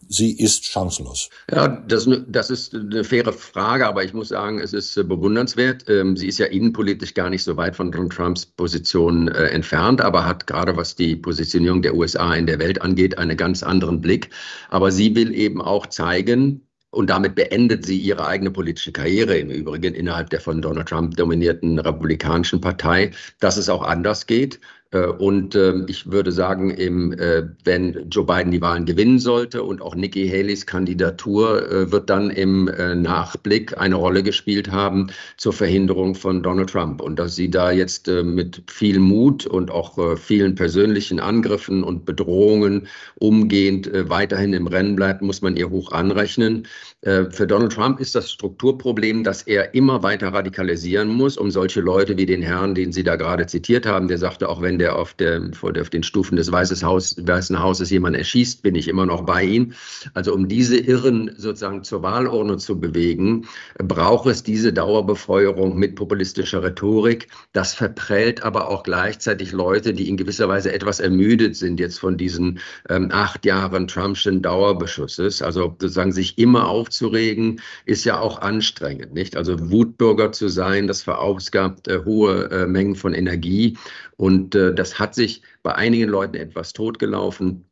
sie ist chancenlos? Ja, das, das ist eine faire Frage, aber ich muss sagen, es ist äh, bewundernswert. Ähm, sie ist ja innenpolitisch gar nicht so weit von Donald Trumps Position äh, entfernt, aber hat gerade was die Positionierung der USA in der Welt angeht, einen ganz anderen Blick. Aber sie will eben auch zeigen, und damit beendet sie ihre eigene politische Karriere im Übrigen innerhalb der von Donald Trump dominierten Republikanischen Partei, dass es auch anders geht. Äh, und ähm, ich würde sagen, äh, wenn Joe Biden die Wahlen gewinnen sollte und auch Nikki Haleys Kandidatur äh, wird dann im Nachblick eine Rolle gespielt haben zur Verhinderung von Donald Trump. Und dass sie da jetzt mit viel Mut und auch vielen persönlichen Angriffen und Bedrohungen umgehend weiterhin im Rennen bleibt, muss man ihr hoch anrechnen. Für Donald Trump ist das Strukturproblem, dass er immer weiter radikalisieren muss, um solche Leute wie den Herrn, den Sie da gerade zitiert haben, der sagte, auch wenn der auf, der, auf den Stufen des Weißen, Haus, Weißen Hauses jemand erschießt, bin ich immer noch bei ihm. Also um diese Irren sozusagen zur Wahlurne zu bewegen, braucht es diese Dauerbefeuerung mit populistischer Rhetorik. Das verprellt aber auch gleichzeitig Leute, die in gewisser Weise etwas ermüdet sind jetzt von diesen ähm, acht Jahren Trumpschen Dauerbeschusses. Also sozusagen sich immer aufzuregen, ist ja auch anstrengend, nicht? Also Wutbürger zu sein, das verausgabt äh, hohe äh, Mengen von Energie und äh, das hat sich bei einigen Leuten etwas totgelaufen.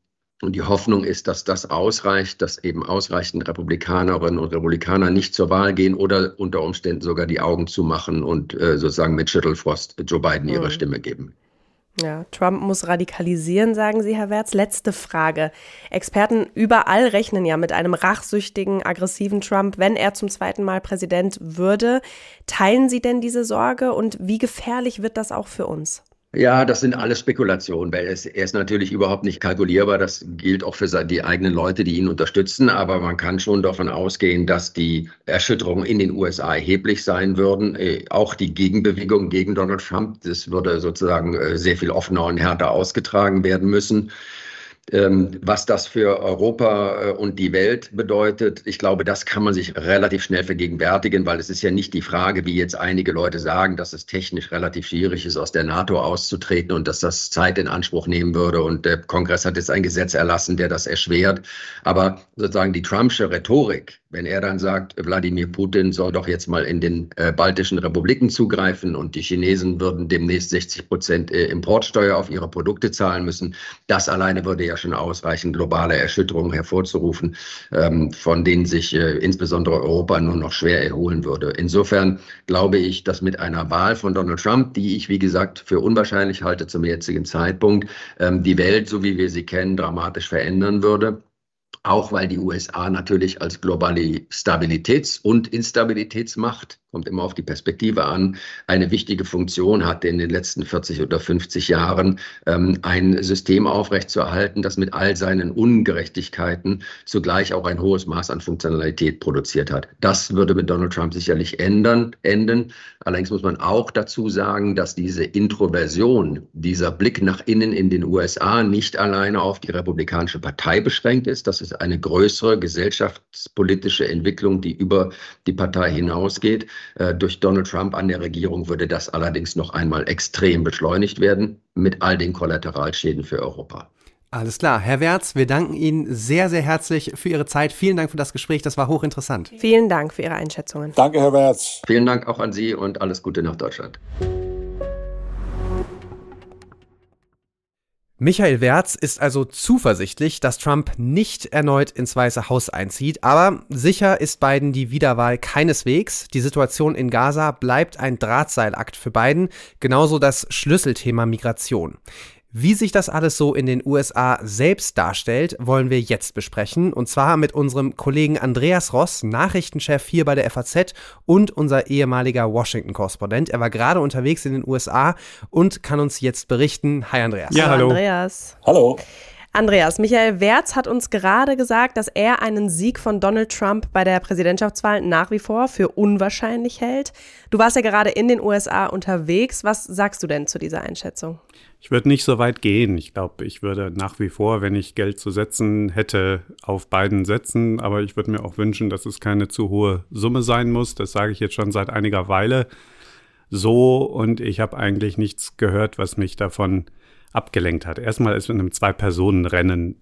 Und die Hoffnung ist, dass das ausreicht, dass eben ausreichend Republikanerinnen und Republikaner nicht zur Wahl gehen oder unter Umständen sogar die Augen zumachen und äh, sozusagen mit Schüttelfrost Joe Biden ihre mhm. Stimme geben. Ja, Trump muss radikalisieren, sagen Sie, Herr Wertz. Letzte Frage. Experten überall rechnen ja mit einem rachsüchtigen, aggressiven Trump, wenn er zum zweiten Mal Präsident würde. Teilen Sie denn diese Sorge und wie gefährlich wird das auch für uns? Ja, das sind alles Spekulationen, weil es, er ist natürlich überhaupt nicht kalkulierbar. Das gilt auch für die eigenen Leute, die ihn unterstützen. Aber man kann schon davon ausgehen, dass die Erschütterungen in den USA erheblich sein würden. Äh, auch die Gegenbewegung gegen Donald Trump, das würde sozusagen äh, sehr viel offener und härter ausgetragen werden müssen. Ähm, was das für Europa äh, und die Welt bedeutet, ich glaube, das kann man sich relativ schnell vergegenwärtigen, weil es ist ja nicht die Frage, wie jetzt einige Leute sagen, dass es technisch relativ schwierig ist, aus der NATO auszutreten und dass das Zeit in Anspruch nehmen würde. Und der Kongress hat jetzt ein Gesetz erlassen, der das erschwert. Aber sozusagen die Trumpsche Rhetorik, wenn er dann sagt, Wladimir Putin soll doch jetzt mal in den äh, baltischen Republiken zugreifen und die Chinesen würden demnächst 60 Prozent äh, Importsteuer auf ihre Produkte zahlen müssen, das alleine würde ja schon ausreichen, globale Erschütterungen hervorzurufen, ähm, von denen sich äh, insbesondere Europa nur noch schwer erholen würde. Insofern glaube ich, dass mit einer Wahl von Donald Trump, die ich, wie gesagt, für unwahrscheinlich halte zum jetzigen Zeitpunkt, ähm, die Welt, so wie wir sie kennen, dramatisch verändern würde. Auch weil die USA natürlich als globale Stabilitäts- und Instabilitätsmacht kommt immer auf die Perspektive an, eine wichtige Funktion hatte in den letzten 40 oder 50 Jahren, ähm, ein System aufrechtzuerhalten, das mit all seinen Ungerechtigkeiten zugleich auch ein hohes Maß an Funktionalität produziert hat. Das würde mit Donald Trump sicherlich ändern, enden. Allerdings muss man auch dazu sagen, dass diese Introversion, dieser Blick nach innen in den USA nicht alleine auf die Republikanische Partei beschränkt ist. Das ist eine größere gesellschaftspolitische Entwicklung, die über die Partei hinausgeht. Äh, durch Donald Trump an der Regierung würde das allerdings noch einmal extrem beschleunigt werden mit all den Kollateralschäden für Europa. Alles klar. Herr Wertz, wir danken Ihnen sehr, sehr herzlich für Ihre Zeit. Vielen Dank für das Gespräch. Das war hochinteressant. Vielen Dank für Ihre Einschätzungen. Danke, Herr Wertz. Vielen Dank auch an Sie und alles Gute nach Deutschland. Michael Wertz ist also zuversichtlich, dass Trump nicht erneut ins Weiße Haus einzieht, aber sicher ist Biden die Wiederwahl keineswegs. Die Situation in Gaza bleibt ein Drahtseilakt für Biden, genauso das Schlüsselthema Migration. Wie sich das alles so in den USA selbst darstellt, wollen wir jetzt besprechen. Und zwar mit unserem Kollegen Andreas Ross, Nachrichtenchef hier bei der FAZ und unser ehemaliger Washington-Korrespondent. Er war gerade unterwegs in den USA und kann uns jetzt berichten. Hi Andreas. Ja, hallo. Andreas. Hallo. Andreas, Michael Wertz hat uns gerade gesagt, dass er einen Sieg von Donald Trump bei der Präsidentschaftswahl nach wie vor für unwahrscheinlich hält. Du warst ja gerade in den USA unterwegs. Was sagst du denn zu dieser Einschätzung? Ich würde nicht so weit gehen. Ich glaube, ich würde nach wie vor, wenn ich Geld zu setzen hätte, auf beiden setzen. Aber ich würde mir auch wünschen, dass es keine zu hohe Summe sein muss. Das sage ich jetzt schon seit einiger Weile so. Und ich habe eigentlich nichts gehört, was mich davon abgelenkt hat. Erstmal ist in einem Zwei-Personen-Rennen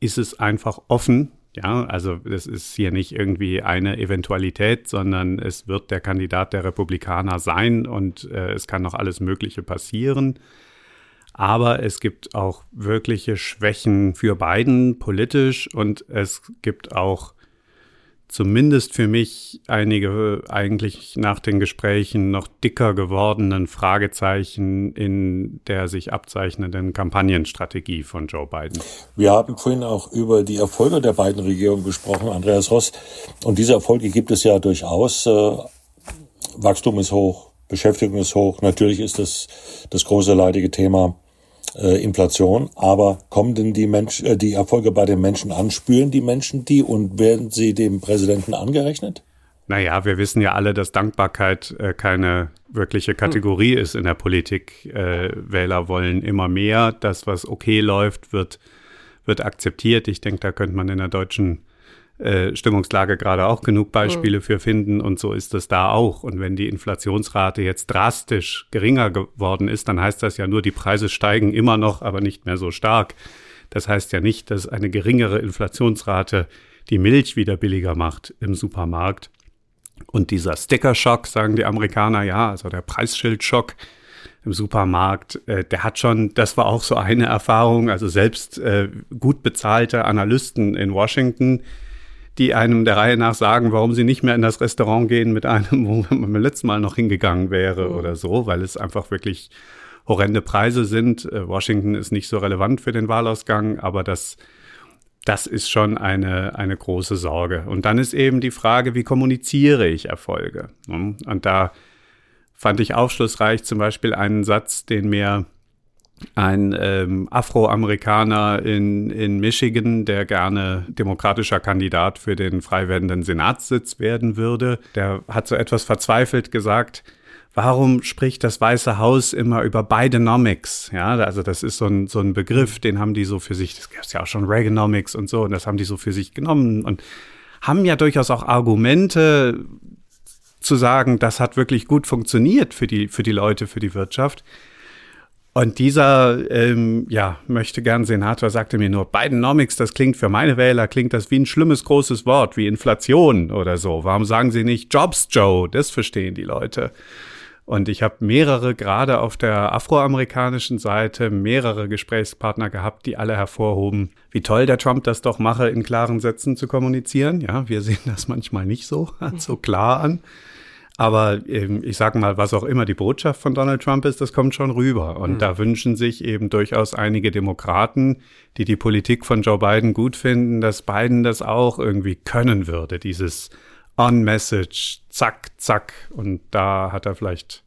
ist es einfach offen. Ja, also das ist hier nicht irgendwie eine Eventualität, sondern es wird der Kandidat der Republikaner sein und äh, es kann noch alles Mögliche passieren. Aber es gibt auch wirkliche Schwächen für Biden politisch und es gibt auch zumindest für mich einige eigentlich nach den Gesprächen noch dicker gewordenen Fragezeichen in der sich abzeichnenden Kampagnenstrategie von Joe Biden. Wir haben vorhin auch über die Erfolge der beiden Regierungen gesprochen, Andreas Ross. Und diese Erfolge gibt es ja durchaus. Äh, Wachstum ist hoch, Beschäftigung ist hoch. Natürlich ist das das große leidige Thema äh, Inflation. Aber kommen denn die, Mensch, äh, die Erfolge bei den Menschen an? Spüren die Menschen die und werden sie dem Präsidenten angerechnet? Naja, wir wissen ja alle, dass Dankbarkeit äh, keine wirkliche Kategorie hm. ist in der Politik. Äh, Wähler wollen immer mehr. Das, was okay läuft, wird, wird akzeptiert. Ich denke, da könnte man in der deutschen äh, Stimmungslage gerade auch genug Beispiele mhm. für finden und so ist es da auch. Und wenn die Inflationsrate jetzt drastisch geringer geworden ist, dann heißt das ja nur, die Preise steigen immer noch, aber nicht mehr so stark. Das heißt ja nicht, dass eine geringere Inflationsrate die Milch wieder billiger macht im Supermarkt. Und dieser Sticker-Schock, sagen die Amerikaner, ja, also der Preisschild-Schock im Supermarkt, äh, der hat schon, das war auch so eine Erfahrung, also selbst äh, gut bezahlte Analysten in Washington, die einem der Reihe nach sagen, warum sie nicht mehr in das Restaurant gehen mit einem, wo <laughs> man beim letzten Mal noch hingegangen wäre mhm. oder so, weil es einfach wirklich horrende Preise sind. Äh, Washington ist nicht so relevant für den Wahlausgang, aber das, das ist schon eine, eine große Sorge. Und dann ist eben die Frage, wie kommuniziere ich Erfolge? Und da fand ich aufschlussreich zum Beispiel einen Satz, den mir ein ähm, Afroamerikaner in, in Michigan, der gerne demokratischer Kandidat für den frei werdenden Senatssitz werden würde. Der hat so etwas verzweifelt gesagt, warum spricht das Weiße Haus immer über Bidenomics? Ja, also das ist so ein, so ein Begriff, den haben die so für sich, das gab es ja auch schon Reaganomics und so, und das haben die so für sich genommen und haben ja durchaus auch Argumente zu sagen, das hat wirklich gut funktioniert für die, für die Leute, für die Wirtschaft. Und dieser, ähm, ja, möchte gern Senator sagte mir nur, Bidenomics, das klingt für meine Wähler, klingt das wie ein schlimmes großes Wort, wie Inflation oder so. Warum sagen Sie nicht Jobs, Joe? Das verstehen die Leute. Und ich habe mehrere, gerade auf der afroamerikanischen Seite, mehrere Gesprächspartner gehabt, die alle hervorhoben, wie toll der Trump das doch mache, in klaren Sätzen zu kommunizieren. Ja, wir sehen das manchmal nicht so, <laughs> so klar an. Aber ähm, ich sage mal, was auch immer die Botschaft von Donald Trump ist, das kommt schon rüber. Und mhm. da wünschen sich eben durchaus einige Demokraten, die die Politik von Joe Biden gut finden, dass Biden das auch irgendwie können würde, dieses On-Message, zack, zack. Und da hat er vielleicht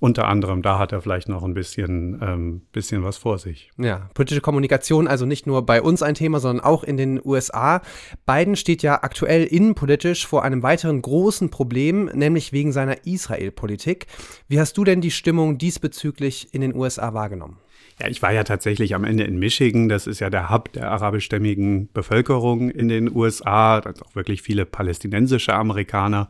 unter anderem, da hat er vielleicht noch ein bisschen, ähm, bisschen was vor sich. Ja, politische Kommunikation, also nicht nur bei uns ein Thema, sondern auch in den USA. Biden steht ja aktuell innenpolitisch vor einem weiteren großen Problem, nämlich wegen seiner Israel-Politik. Wie hast du denn die Stimmung diesbezüglich in den USA wahrgenommen? Ja, ich war ja tatsächlich am Ende in Michigan. Das ist ja der Hub der arabischstämmigen Bevölkerung in den USA. Da sind auch wirklich viele palästinensische Amerikaner.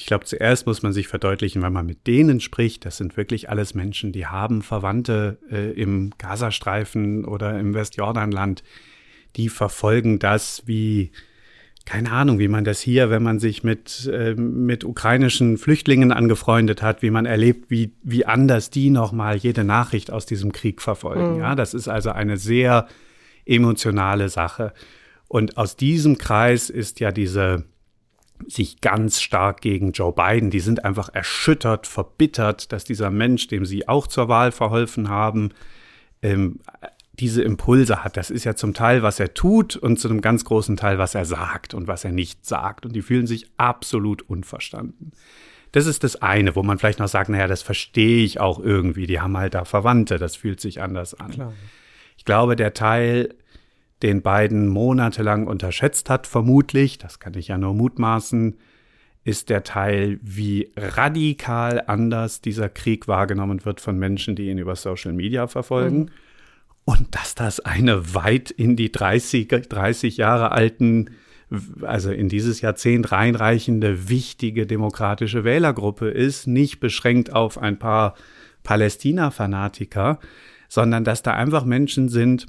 Ich glaube, zuerst muss man sich verdeutlichen, wenn man mit denen spricht, das sind wirklich alles Menschen, die haben Verwandte äh, im Gazastreifen oder im Westjordanland. Die verfolgen das wie keine Ahnung, wie man das hier, wenn man sich mit, äh, mit ukrainischen Flüchtlingen angefreundet hat, wie man erlebt, wie, wie anders die nochmal jede Nachricht aus diesem Krieg verfolgen. Mhm. Ja, das ist also eine sehr emotionale Sache. Und aus diesem Kreis ist ja diese sich ganz stark gegen Joe Biden, die sind einfach erschüttert, verbittert, dass dieser Mensch, dem sie auch zur Wahl verholfen haben, ähm, diese Impulse hat. Das ist ja zum Teil, was er tut und zu einem ganz großen Teil, was er sagt und was er nicht sagt. Und die fühlen sich absolut unverstanden. Das ist das eine, wo man vielleicht noch sagt, naja, das verstehe ich auch irgendwie. Die haben halt da Verwandte, das fühlt sich anders an. Klar. Ich glaube, der Teil, den Biden monatelang unterschätzt hat, vermutlich, das kann ich ja nur mutmaßen, ist der Teil, wie radikal anders dieser Krieg wahrgenommen wird von Menschen, die ihn über Social Media verfolgen. Mhm und dass das eine weit in die 30, 30 Jahre alten, also in dieses Jahrzehnt reinreichende, wichtige demokratische Wählergruppe ist, nicht beschränkt auf ein paar Palästina-Fanatiker, sondern dass da einfach Menschen sind,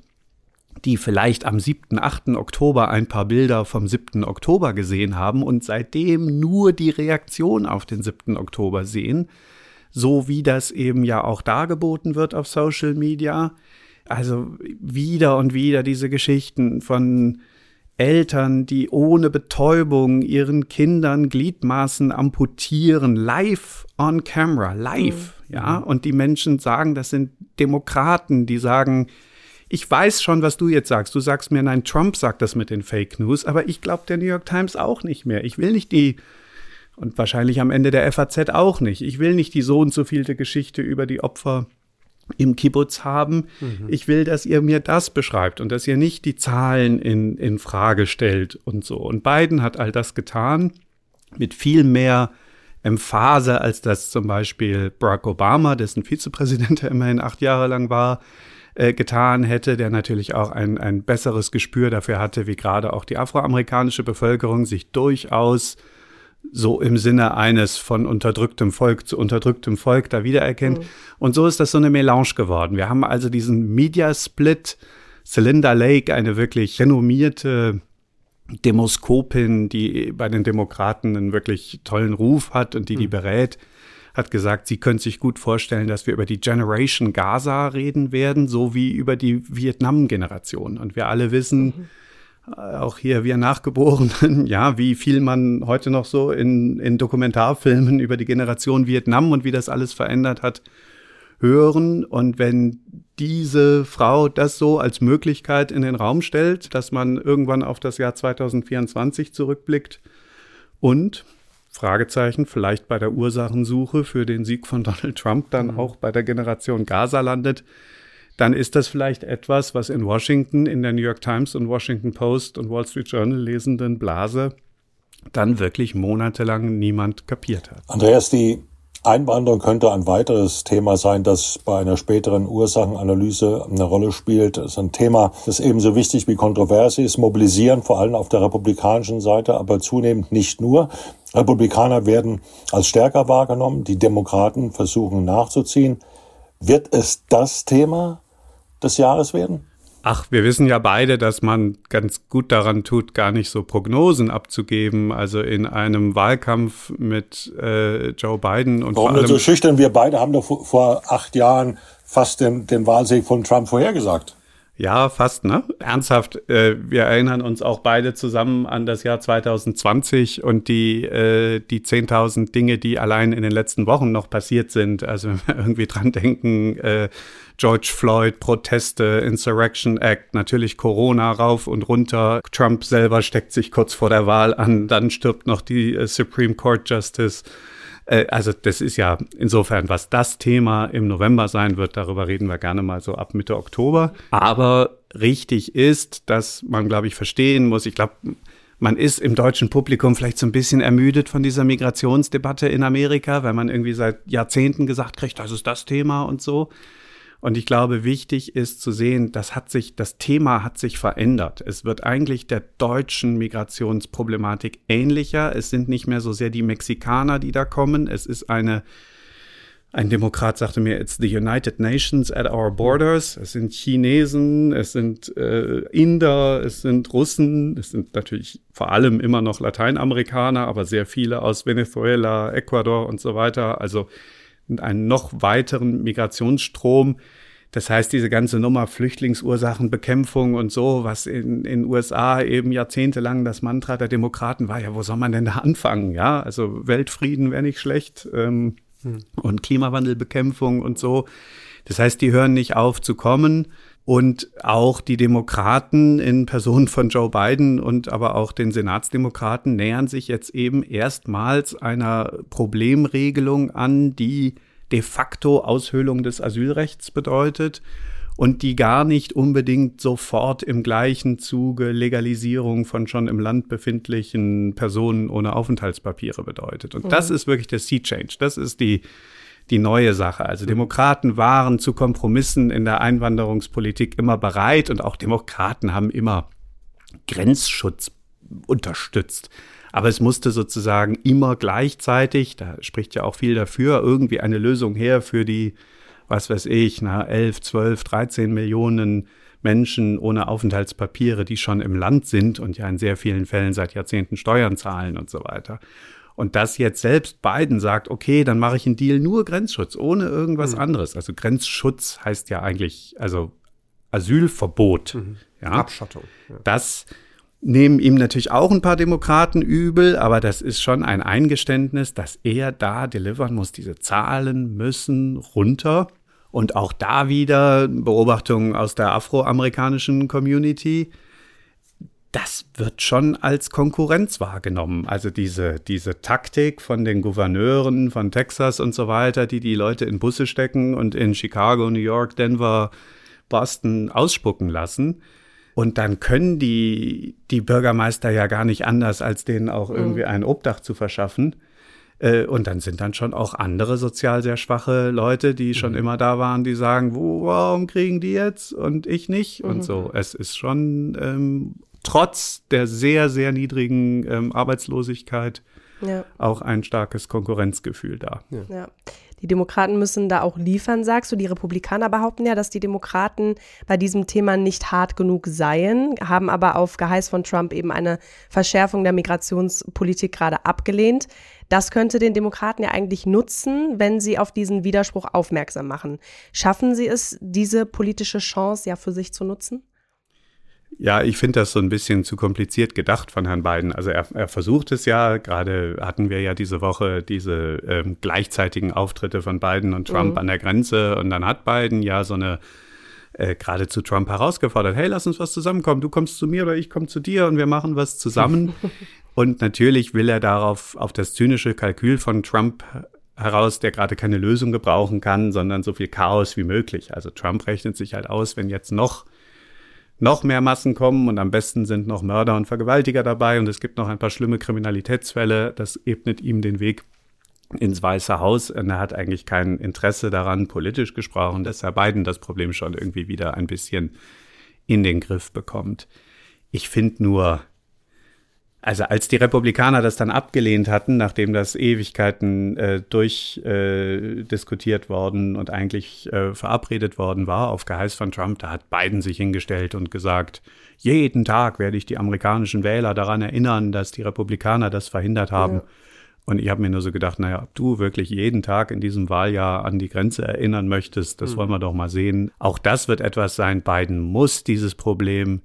die vielleicht am 7., 8. Oktober ein paar Bilder vom 7. Oktober gesehen haben und seitdem nur die Reaktion auf den 7. Oktober sehen, so wie das eben ja auch dargeboten wird auf Social Media, also wieder und wieder diese Geschichten von Eltern, die ohne Betäubung ihren Kindern Gliedmaßen amputieren, live on camera, live, mhm. ja. Und die Menschen sagen, das sind Demokraten, die sagen, ich weiß schon, was du jetzt sagst. Du sagst mir, nein, Trump sagt das mit den Fake News, aber ich glaube der New York Times auch nicht mehr. Ich will nicht die und wahrscheinlich am Ende der FAZ auch nicht. Ich will nicht die so und so vielte Geschichte über die Opfer im Kibbutz haben. Mhm. Ich will, dass ihr mir das beschreibt und dass ihr nicht die Zahlen in, in Frage stellt und so. Und Biden hat all das getan mit viel mehr Emphase, als das zum Beispiel Barack Obama, dessen Vizepräsident er immerhin acht Jahre lang war, äh, getan hätte, der natürlich auch ein, ein besseres Gespür dafür hatte, wie gerade auch die afroamerikanische Bevölkerung sich durchaus so im Sinne eines von unterdrücktem Volk zu unterdrücktem Volk da wiedererkennt. Mhm. Und so ist das so eine Melange geworden. Wir haben also diesen Media Split. Cylinder Lake, eine wirklich renommierte Demoskopin, die bei den Demokraten einen wirklich tollen Ruf hat und die die mhm. berät, hat gesagt, sie könnte sich gut vorstellen, dass wir über die Generation Gaza reden werden, so wie über die Vietnam-Generation. Und wir alle wissen, mhm äh, auch hier wir Nachgeborenen, <laughs> ja, wie viel man heute noch so in, in Dokumentarfilmen über die Generation Vietnam und wie das alles verändert hat, hören. Und wenn diese Frau das so als Möglichkeit in den Raum stellt, dass man irgendwann auf das Jahr 2024 zurückblickt und Fragezeichen, vielleicht bei der Ursachensuche für den Sieg von <laughs> Donald Trump dann mhm. auch bei der Generation Gaza landet, dann ist das vielleicht etwas, was in Washington, in der New York Times und Washington Post und Wall Street Journal lesenden Blase dann wirklich monatelang niemand kapiert hat. Andreas, die Einwanderung könnte ein weiteres Thema sein, das bei einer späteren Ursachenanalyse eine Rolle spielt. Das ist ein Thema, das ebenso wichtig wie kontrovers ist. Mobilisieren, vor allem auf der republikanischen Seite, aber zunehmend nicht nur. Republikaner werden als stärker wahrgenommen. Die Demokraten versuchen nachzuziehen. Wird es das Thema des Jahres werden? Ach, wir wissen ja beide, dass man ganz gut daran tut, gar nicht so Prognosen abzugeben. Also in einem Wahlkampf mit äh, Joe Biden und Warum vor allem so schüchtern? Wir beide haben doch vor, vor acht Jahren fast den, den Wahlsieg von Trump vorhergesagt. Ja, fast, ne? Ernsthaft, äh, wir erinnern uns auch beide zusammen an das Jahr 2020 und die, äh, die 10.000 Dinge, die allein in den letzten Wochen noch passiert sind. Also wenn wir <laughs> irgendwie dran denken, äh, George Floyd, Proteste, Insurrection Act, natürlich Corona rauf und runter. Trump selber steckt sich kurz vor der Wahl an, dann stirbt noch die äh, Supreme Court Justice. Äh, also das ist ja insofern, was das Thema im November sein wird, darüber reden wir gerne mal so ab Mitte Oktober. Aber richtig ist, dass man, glaube ich, verstehen muss, ich glaube, man ist im deutschen Publikum vielleicht so ein bisschen ermüdet von dieser Migrationsdebatte in Amerika, weil man irgendwie seit Jahrzehnten gesagt kriegt, das ist das Thema und so. Und ich glaube, wichtig ist zu sehen, das hat sich, das Thema hat sich verändert. Es wird eigentlich der deutschen Migrationsproblematik ähnlicher. Es sind nicht mehr so sehr die Mexikaner, die da kommen. Es ist eine, ein Demokrat sagte mir, it's the United Nations at our borders. Es sind Chinesen, es sind äh, Inder, es sind Russen, es sind natürlich vor allem immer noch Lateinamerikaner, aber sehr viele aus Venezuela, Ecuador und so weiter. Also einen noch weiteren Migrationsstrom. Das heißt, diese ganze Nummer Flüchtlingsursachenbekämpfung und so, was in den USA eben jahrzehntelang das Mantra der Demokraten war, ja, wo soll man denn da anfangen? Ja, also Weltfrieden wäre nicht schlecht ähm, hm. und Klimawandelbekämpfung und so. Das heißt, die hören nicht auf zu kommen. Und auch die Demokraten in Person von Joe Biden und aber auch den Senatsdemokraten nähern sich jetzt eben erstmals einer Problemregelung an, die de facto Aushöhlung des Asylrechts bedeutet und die gar nicht unbedingt sofort im gleichen Zuge Legalisierung von schon im Land befindlichen Personen ohne Aufenthaltspapiere bedeutet. Und mhm. das ist wirklich der Sea Change. Das ist die die neue Sache. Also Demokraten waren zu Kompromissen in der Einwanderungspolitik immer bereit und auch Demokraten haben immer Grenzschutz unterstützt. Aber es musste sozusagen immer gleichzeitig, da spricht ja auch viel dafür, irgendwie eine Lösung her für die, was weiß ich, na, 11, 12, 13 Millionen Menschen ohne Aufenthaltspapiere, die schon im Land sind und ja in sehr vielen Fällen seit Jahrzehnten Steuern zahlen und so weiter. Und dass jetzt selbst Biden sagt, okay, dann mache ich einen Deal nur Grenzschutz, ohne irgendwas mhm. anderes. Also Grenzschutz heißt ja eigentlich, also Asylverbot. Mhm. Ja. Abschottung. Ja. Das nehmen ihm natürlich auch ein paar Demokraten übel, aber das ist schon ein Eingeständnis, dass er da delivern muss. Diese Zahlen müssen runter. Und auch da wieder Beobachtungen aus der afroamerikanischen Community das wird schon als Konkurrenz wahrgenommen. Also diese, diese Taktik von den Gouverneuren von Texas und so weiter, die die Leute in Busse stecken und in Chicago, New York, Denver, Boston ausspucken lassen. Und dann können die, die Bürgermeister ja gar nicht anders, als denen auch mhm. irgendwie ein Obdach zu verschaffen. Äh, und dann sind dann schon auch andere sozial sehr schwache Leute, die schon mhm. immer da waren, die sagen, warum kriegen die jetzt und ich nicht? Mhm. Und so. Es ist schon ähm, trotz der sehr, sehr niedrigen ähm, Arbeitslosigkeit ja. auch ein starkes Konkurrenzgefühl da. Ja. ja. Die Demokraten müssen da auch liefern, sagst du. Die Republikaner behaupten ja, dass die Demokraten bei diesem Thema nicht hart genug seien, haben aber auf Geheiß von Trump eben eine Verschärfung der Migrationspolitik gerade abgelehnt. Das könnte den Demokraten ja eigentlich nutzen, wenn sie auf diesen Widerspruch aufmerksam machen. Schaffen sie es, diese politische Chance ja für sich zu nutzen? Ja, ich finde das so ein bisschen zu kompliziert gedacht von Herrn Biden. Also er, er versucht es ja, gerade hatten wir ja diese Woche diese ähm, gleichzeitigen Auftritte von Biden und Trump mhm. an der Grenze und dann hat Biden ja so eine äh, gerade zu Trump herausgefordert, hey, lass uns was zusammenkommen, du kommst zu mir oder ich komme zu dir und wir machen was zusammen. <laughs> und natürlich will er darauf auf das zynische Kalkül von Trump heraus, der gerade keine Lösung gebrauchen kann, sondern so viel Chaos wie möglich. Also Trump rechnet sich halt aus, wenn jetzt noch noch mehr Massen kommen und am besten sind noch Mörder und Vergewaltiger dabei und es gibt noch ein paar schlimme Kriminalitätsfälle. Das ebnet ihm den Weg ins Weiße Haus und er hat eigentlich kein Interesse daran, politisch gesprochen, dass Herr Biden das Problem schon irgendwie wieder ein bisschen in den Griff bekommt. Ich finde nur, also als die Republikaner das dann abgelehnt hatten, nachdem das Ewigkeiten äh, durchdiskutiert äh, worden und eigentlich äh, verabredet worden war auf Geheiß von Trump, da hat Biden sich hingestellt und gesagt, jeden Tag werde ich die amerikanischen Wähler daran erinnern, dass die Republikaner das verhindert haben. Ja. Und ich habe mir nur so gedacht, naja, ob du wirklich jeden Tag in diesem Wahljahr an die Grenze erinnern möchtest, das mhm. wollen wir doch mal sehen. Auch das wird etwas sein. Biden muss dieses Problem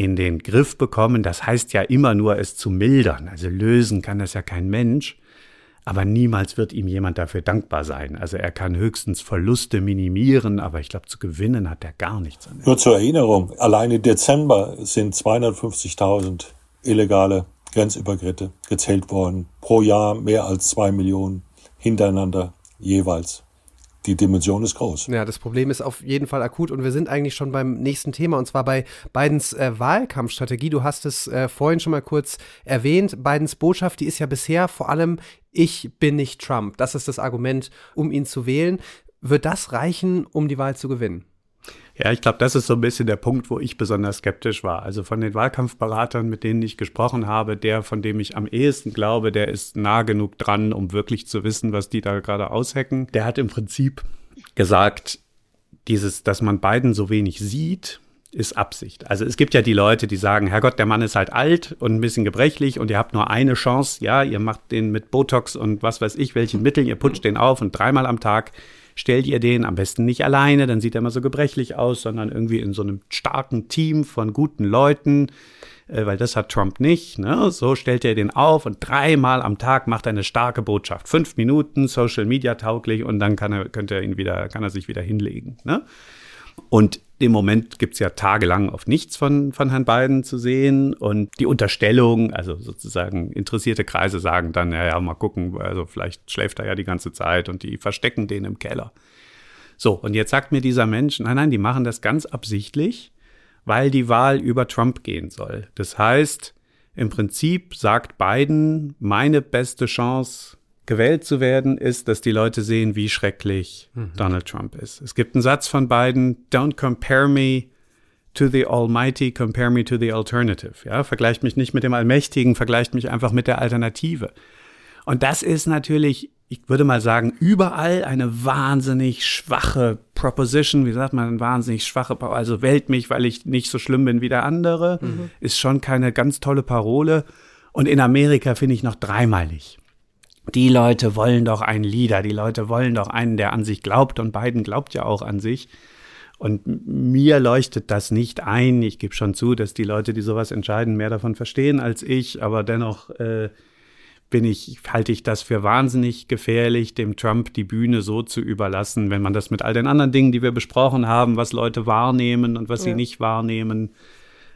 in den Griff bekommen. Das heißt ja immer nur, es zu mildern. Also lösen kann das ja kein Mensch. Aber niemals wird ihm jemand dafür dankbar sein. Also er kann höchstens Verluste minimieren, aber ich glaube, zu gewinnen hat er gar nichts. An nur zur Erinnerung, allein im Dezember sind 250.000 illegale Grenzübergriffe gezählt worden. Pro Jahr mehr als zwei Millionen hintereinander jeweils die Dimension ist groß. Ja, das Problem ist auf jeden Fall akut und wir sind eigentlich schon beim nächsten Thema und zwar bei Bidens äh, Wahlkampfstrategie. Du hast es äh, vorhin schon mal kurz erwähnt. Bidens Botschaft, die ist ja bisher vor allem, ich bin nicht Trump. Das ist das Argument, um ihn zu wählen. Wird das reichen, um die Wahl zu gewinnen? Ja, ich glaube, das ist so ein bisschen der Punkt, wo ich besonders skeptisch war. Also von den Wahlkampfberatern, mit denen ich gesprochen habe, der, von dem ich am ehesten glaube, der ist nah genug dran, um wirklich zu wissen, was die da gerade aushecken. Der hat im Prinzip gesagt, dieses, dass man beiden so wenig sieht, ist Absicht. Also es gibt ja die Leute, die sagen, Herrgott, der Mann ist halt alt und ein bisschen gebrechlich und ihr habt nur eine Chance. Ja, ihr macht den mit Botox und was weiß ich, welchen Mitteln, ihr putscht den auf und dreimal am Tag stellt ihr den am besten nicht alleine, dann sieht er immer so gebrechlich aus, sondern irgendwie in so einem starken Team von guten Leuten, äh, weil das hat Trump nicht. Ne? So stellt er den auf und dreimal am Tag macht er eine starke Botschaft. Fünf Minuten, Social Media tauglich und dann kann er, könnte er ihn wieder, kann er sich wieder hinlegen. Ne? Und im Moment gibt es ja tagelang auf nichts von, von Herrn Biden zu sehen. Und die Unterstellung, also sozusagen interessierte Kreise sagen dann, ja, ja, mal gucken, also vielleicht schläft er ja die ganze Zeit und die verstecken den im Keller. So, und jetzt sagt mir dieser Mensch, nein, nein, die machen das ganz absichtlich, weil die Wahl über Trump gehen soll. Das heißt, im Prinzip sagt Biden, meine beste Chance, gewählt zu werden, ist, dass die Leute sehen, wie schrecklich mhm. Donald Trump ist. Es gibt einen Satz von Biden, don't compare me to the Almighty, compare me to the alternative. Ja, vergleicht mich nicht mit dem Allmächtigen, vergleicht mich einfach mit der Alternative. Und das ist natürlich, ich würde mal sagen, überall eine wahnsinnig schwache Proposition, wie sagt man, wahnsinnig schwache, also wählt mich, weil ich nicht so schlimm bin wie der andere, mhm. ist schon keine ganz tolle Parole. Und in Amerika finde ich noch dreimalig. Die Leute wollen doch einen Leader, die Leute wollen doch einen, der an sich glaubt und Biden glaubt ja auch an sich. Und mir leuchtet das nicht ein. Ich gebe schon zu, dass die Leute, die sowas entscheiden, mehr davon verstehen als ich, aber dennoch äh, bin ich, halte ich das für wahnsinnig gefährlich, dem Trump die Bühne so zu überlassen, wenn man das mit all den anderen Dingen, die wir besprochen haben, was Leute wahrnehmen und was ja. sie nicht wahrnehmen,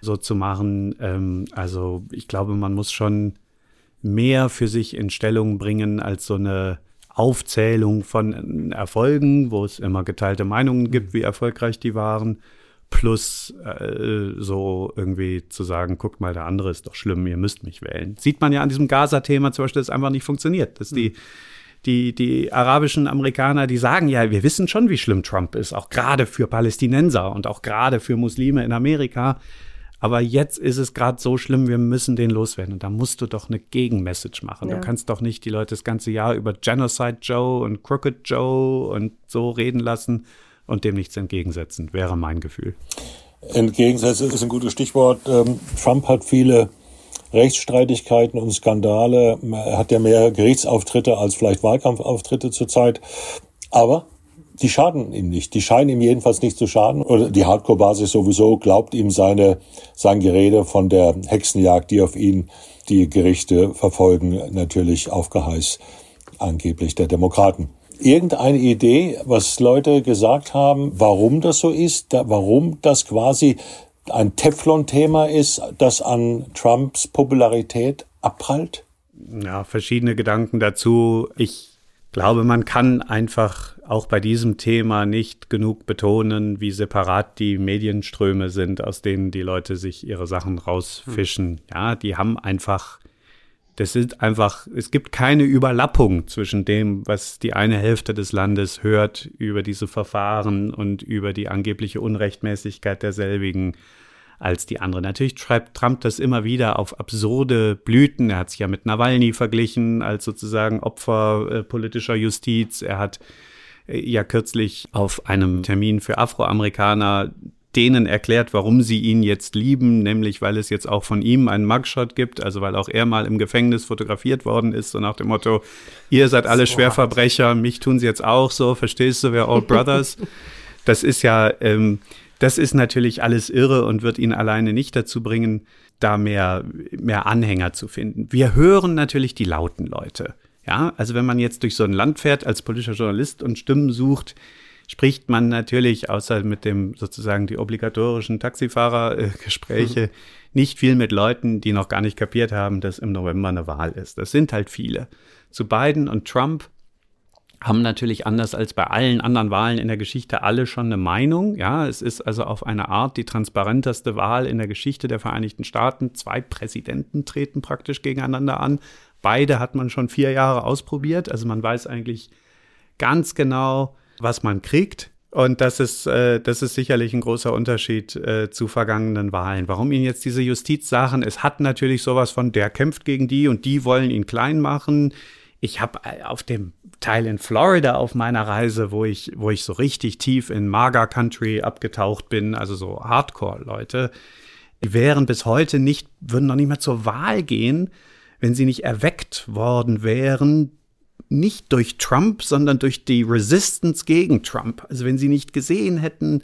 so zu machen. Ähm, also ich glaube, man muss schon mehr für sich in Stellung bringen als so eine Aufzählung von Erfolgen, wo es immer geteilte Meinungen gibt, wie erfolgreich die waren, plus äh, so irgendwie zu sagen, guckt mal, der andere ist doch schlimm, ihr müsst mich wählen. Sieht man ja an diesem Gaza-Thema zum Beispiel, dass es einfach nicht funktioniert, dass die die, die arabischen Amerikaner, die sagen ja, wir wissen schon, wie schlimm Trump ist, auch gerade für Palästinenser und auch gerade für Muslime in Amerika. Aber jetzt ist es gerade so schlimm, wir müssen den loswerden. Und da musst du doch eine Gegenmessage machen. Ja. Du kannst doch nicht die Leute das ganze Jahr über Genocide Joe und Crooked Joe und so reden lassen und dem nichts entgegensetzen, wäre mein Gefühl. Entgegensetzen ist ein gutes Stichwort. Ähm, Trump hat viele Rechtsstreitigkeiten und Skandale. Er hat ja mehr Gerichtsauftritte als vielleicht Wahlkampfauftritte zurzeit. Aber die schaden ihm nicht. Die scheinen ihm jedenfalls nicht zu schaden. Oder die Hardcore-Basis sowieso glaubt ihm seine, sein Gerede von der Hexenjagd, die auf ihn die Gerichte verfolgen, natürlich auf Geheiß angeblich der Demokraten. Irgendeine Idee, was Leute gesagt haben, warum das so ist, warum das quasi ein Teflon-Thema ist, das an Trumps Popularität abprallt? Ja, verschiedene Gedanken dazu. Ich glaube, man kann einfach auch bei diesem Thema nicht genug betonen, wie separat die Medienströme sind, aus denen die Leute sich ihre Sachen rausfischen. Hm. Ja, die haben einfach, das sind einfach, es gibt keine Überlappung zwischen dem, was die eine Hälfte des Landes hört über diese Verfahren und über die angebliche Unrechtmäßigkeit derselbigen als die andere. Natürlich schreibt Trump das immer wieder auf absurde Blüten. Er hat sich ja mit Nawalny verglichen als sozusagen Opfer äh, politischer Justiz. Er hat ja kürzlich auf einem Termin für Afroamerikaner denen erklärt, warum sie ihn jetzt lieben, nämlich weil es jetzt auch von ihm einen Mugshot gibt, also weil auch er mal im Gefängnis fotografiert worden ist, so nach dem Motto, ihr seid alle Schwerverbrecher, mich tun sie jetzt auch so, verstehst du, wir all <laughs> brothers. das ist ja, ähm, das ist natürlich alles irre und wird ihn alleine nicht dazu bringen, da mehr, mehr Anhänger zu finden. Wir hören natürlich die lauten Leute. Ja, also wenn man jetzt durch so ein Land fährt als politischer Journalist und Stimmen sucht, spricht man natürlich, außer mit dem sozusagen die obligatorischen Taxifahrergespräche, äh, <laughs> mhm. nicht viel mit Leuten, die noch gar nicht kapiert haben, dass im November eine Wahl ist. Das sind halt viele. Zu Biden und Trump haben natürlich anders als bei allen anderen Wahlen in der Geschichte alle schon eine Meinung. Ja, es ist also auf eine Art die transparenteste Wahl in der Geschichte der Vereinigten Staaten. Zwei Präsidenten treten praktisch gegeneinander an. Beide hat man schon vier Jahre ausprobiert. Also man weiß eigentlich ganz genau, was man kriegt. Und das ist, äh, das ist sicherlich ein großer Unterschied äh, zu vergangenen Wahlen. Warum ihn jetzt diese Justizsachen, es hat natürlich sowas von, der kämpft gegen die und die wollen ihn klein machen. Ich habe äh, auf dem Teil in Florida auf meiner Reise, wo ich, wo ich so richtig tief in Maga Country abgetaucht bin, also so Hardcore-Leute, die wären bis heute nicht, würden noch nicht mal zur Wahl gehen, wenn sie nicht erweckt worden wären nicht durch Trump, sondern durch die Resistance gegen Trump. Also wenn sie nicht gesehen hätten,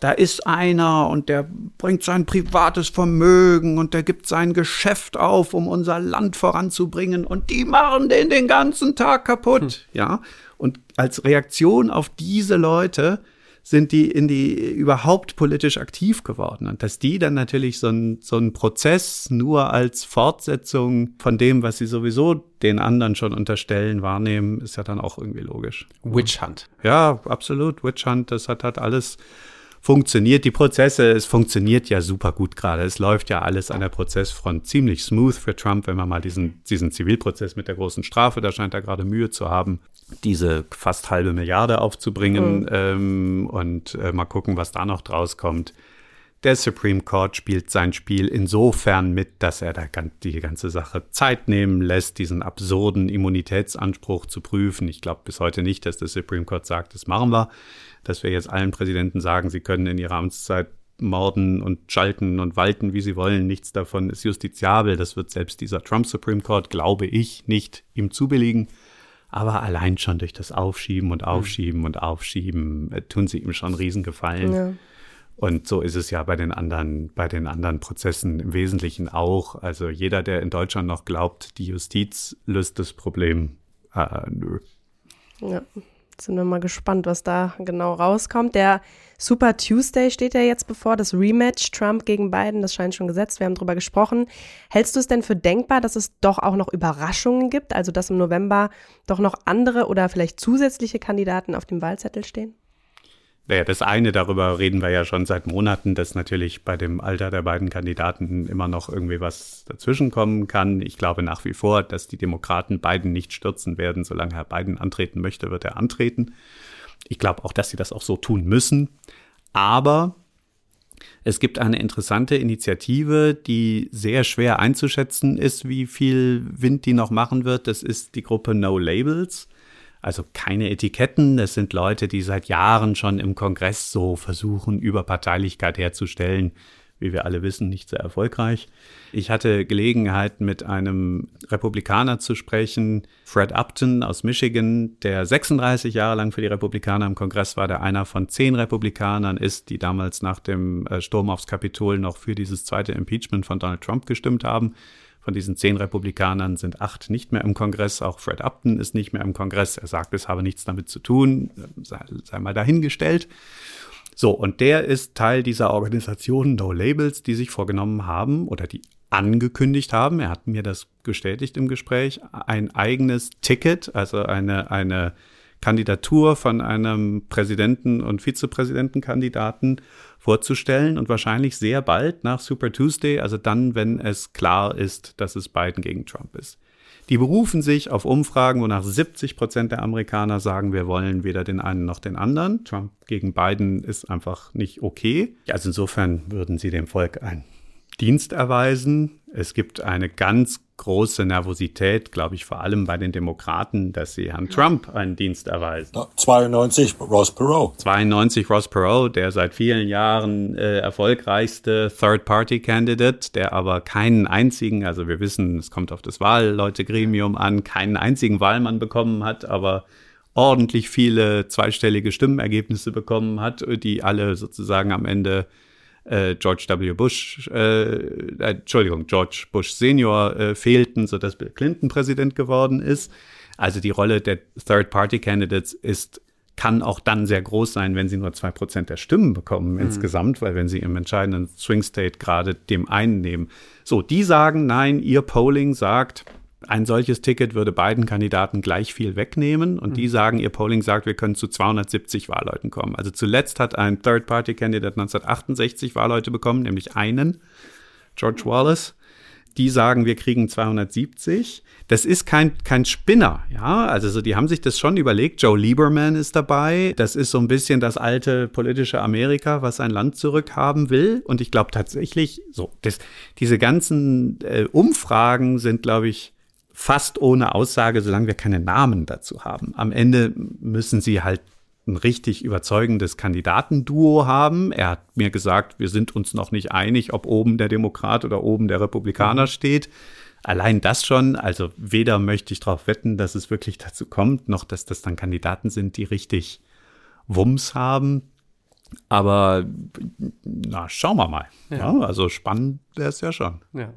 da ist einer und der bringt sein privates Vermögen und der gibt sein Geschäft auf, um unser Land voranzubringen und die machen den den ganzen Tag kaputt, hm. ja. Und als Reaktion auf diese Leute sind die in die überhaupt politisch aktiv geworden. Und dass die dann natürlich so ein, so ein Prozess nur als Fortsetzung von dem, was sie sowieso den anderen schon unterstellen, wahrnehmen, ist ja dann auch irgendwie logisch. Witch Hunt. Ja, absolut. Witch Hunt, das hat, hat alles funktioniert. Die Prozesse, es funktioniert ja super gut gerade. Es läuft ja alles an der Prozessfront ziemlich smooth für Trump, wenn man mal diesen, diesen Zivilprozess mit der großen Strafe, da scheint er gerade Mühe zu haben, diese fast halbe Milliarde aufzubringen mhm. ähm, und äh, mal gucken, was da noch draus kommt. Der Supreme Court spielt sein Spiel insofern mit, dass er da die ganze Sache Zeit nehmen lässt, diesen absurden Immunitätsanspruch zu prüfen. Ich glaube bis heute nicht, dass der Supreme Court sagt, das machen wir dass wir jetzt allen Präsidenten sagen, sie können in ihrer Amtszeit morden und schalten und walten, wie sie wollen. Nichts davon ist justiziabel. Das wird selbst dieser Trump Supreme Court, glaube ich, nicht ihm zubilligen. Aber allein schon durch das Aufschieben und Aufschieben mhm. und Aufschieben äh, tun sie ihm schon Riesengefallen. Ja. Und so ist es ja bei den anderen, bei den anderen Prozessen im Wesentlichen auch. Also jeder, der in Deutschland noch glaubt, die Justiz löst das Problem, äh, nö. Ja. Sind wir mal gespannt, was da genau rauskommt. Der Super Tuesday steht ja jetzt bevor, das Rematch Trump gegen Biden, das scheint schon gesetzt, wir haben drüber gesprochen. Hältst du es denn für denkbar, dass es doch auch noch Überraschungen gibt, also dass im November doch noch andere oder vielleicht zusätzliche Kandidaten auf dem Wahlzettel stehen? Naja, das eine, darüber reden wir ja schon seit Monaten, dass natürlich bei dem Alter der beiden Kandidaten immer noch irgendwie was dazwischenkommen kann. Ich glaube nach wie vor, dass die Demokraten Biden nicht stürzen werden. Solange Herr Biden antreten möchte, wird er antreten. Ich glaube auch, dass sie das auch so tun müssen. Aber es gibt eine interessante Initiative, die sehr schwer einzuschätzen ist, wie viel Wind die noch machen wird. Das ist die Gruppe No Labels. Also keine Etiketten. Das sind Leute, die seit Jahren schon im Kongress so versuchen, Überparteilichkeit herzustellen. Wie wir alle wissen, nicht sehr erfolgreich. Ich hatte Gelegenheit, mit einem Republikaner zu sprechen, Fred Upton aus Michigan, der 36 Jahre lang für die Republikaner im Kongress war, der einer von zehn Republikanern ist, die damals nach dem äh, Sturm aufs Kapitol noch für dieses zweite Impeachment von Donald Trump gestimmt haben. Von diesen zehn Republikanern sind acht nicht mehr im Kongress. Auch Fred Upton ist nicht mehr im Kongress. Er sagt, es habe nichts damit zu tun. Sei, sei mal dahingestellt. So, und der ist Teil dieser Organisation No Labels, die sich vorgenommen haben oder die angekündigt haben, er hat mir das bestätigt im Gespräch, ein eigenes Ticket, also eine, eine Kandidatur von einem Präsidenten und Vizepräsidentenkandidaten vorzustellen und wahrscheinlich sehr bald nach Super Tuesday, also dann, wenn es klar ist, dass es Biden gegen Trump ist. Die berufen sich auf Umfragen, wonach 70 Prozent der Amerikaner sagen, wir wollen weder den einen noch den anderen. Trump gegen Biden ist einfach nicht okay. Also insofern würden sie dem Volk ein Dienst erweisen. Es gibt eine ganz große Nervosität, glaube ich, vor allem bei den Demokraten, dass sie Herrn Trump einen Dienst erweisen. 92 Ross Perot. 92 Ross Perot, der seit vielen Jahren äh, erfolgreichste Third-Party-Candidate, der aber keinen einzigen, also wir wissen, es kommt auf das Wahlleutegremium an, keinen einzigen Wahlmann bekommen hat, aber ordentlich viele zweistellige Stimmenergebnisse bekommen hat, die alle sozusagen am Ende äh, George W. Bush, äh, äh, Entschuldigung, George Bush Senior äh, fehlten, sodass Bill Clinton Präsident geworden ist. Also die Rolle der Third-Party-Candidates ist kann auch dann sehr groß sein, wenn sie nur zwei Prozent der Stimmen bekommen mhm. insgesamt, weil wenn sie im entscheidenden Swing State gerade dem einen nehmen. So, die sagen, nein, ihr Polling sagt, ein solches Ticket würde beiden Kandidaten gleich viel wegnehmen und mhm. die sagen, ihr Polling sagt, wir können zu 270 Wahlleuten kommen. Also zuletzt hat ein Third-Party-Candidate 1968 Wahlleute bekommen, nämlich einen, George Wallace. Die sagen, wir kriegen 270. Das ist kein, kein Spinner, ja. Also so, die haben sich das schon überlegt. Joe Lieberman ist dabei. Das ist so ein bisschen das alte politische Amerika, was sein Land zurückhaben will. Und ich glaube tatsächlich, so, das, diese ganzen äh, Umfragen sind, glaube ich, fast ohne Aussage, solange wir keine Namen dazu haben. Am Ende müssen sie halt ein richtig überzeugendes Kandidatenduo haben. Er hat mir gesagt, wir sind uns noch nicht einig, ob oben der Demokrat oder oben der Republikaner mhm. steht. Allein das schon, also weder möchte ich darauf wetten, dass es wirklich dazu kommt, noch dass das dann Kandidaten sind, die richtig Wumms haben. Aber na, schauen wir mal. Ja. Ja, also spannend wäre es ja schon. Ja.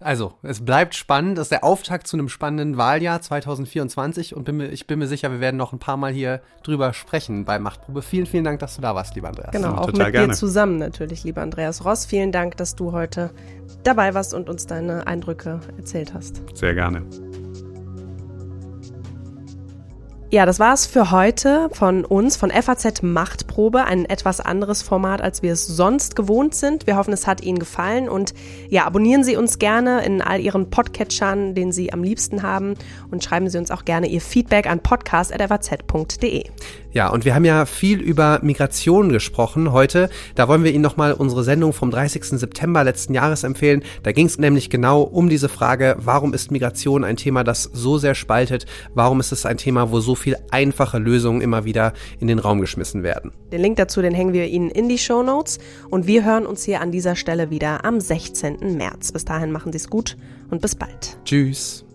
Also, es bleibt spannend. Das ist der Auftakt zu einem spannenden Wahljahr 2024 und bin mir, ich bin mir sicher, wir werden noch ein paar Mal hier drüber sprechen bei Machtprobe. Vielen, vielen Dank, dass du da warst, lieber Andreas. Genau, auch Total mit gerne. dir zusammen natürlich, lieber Andreas Ross. Vielen Dank, dass du heute dabei warst und uns deine Eindrücke erzählt hast. Sehr gerne. Ja, das war's für heute von uns, von FAZ Machtprobe. Ein etwas anderes Format, als wir es sonst gewohnt sind. Wir hoffen, es hat Ihnen gefallen und ja, abonnieren Sie uns gerne in all Ihren Podcatchern, den Sie am liebsten haben und schreiben Sie uns auch gerne Ihr Feedback an podcast.faz.de. Ja, und wir haben ja viel über Migration gesprochen heute. Da wollen wir Ihnen nochmal unsere Sendung vom 30. September letzten Jahres empfehlen. Da ging es nämlich genau um diese Frage, warum ist Migration ein Thema, das so sehr spaltet? Warum ist es ein Thema, wo so viel einfache Lösungen immer wieder in den Raum geschmissen werden? Den Link dazu, den hängen wir Ihnen in die Show Notes. Und wir hören uns hier an dieser Stelle wieder am 16. März. Bis dahin machen Sie es gut und bis bald. Tschüss.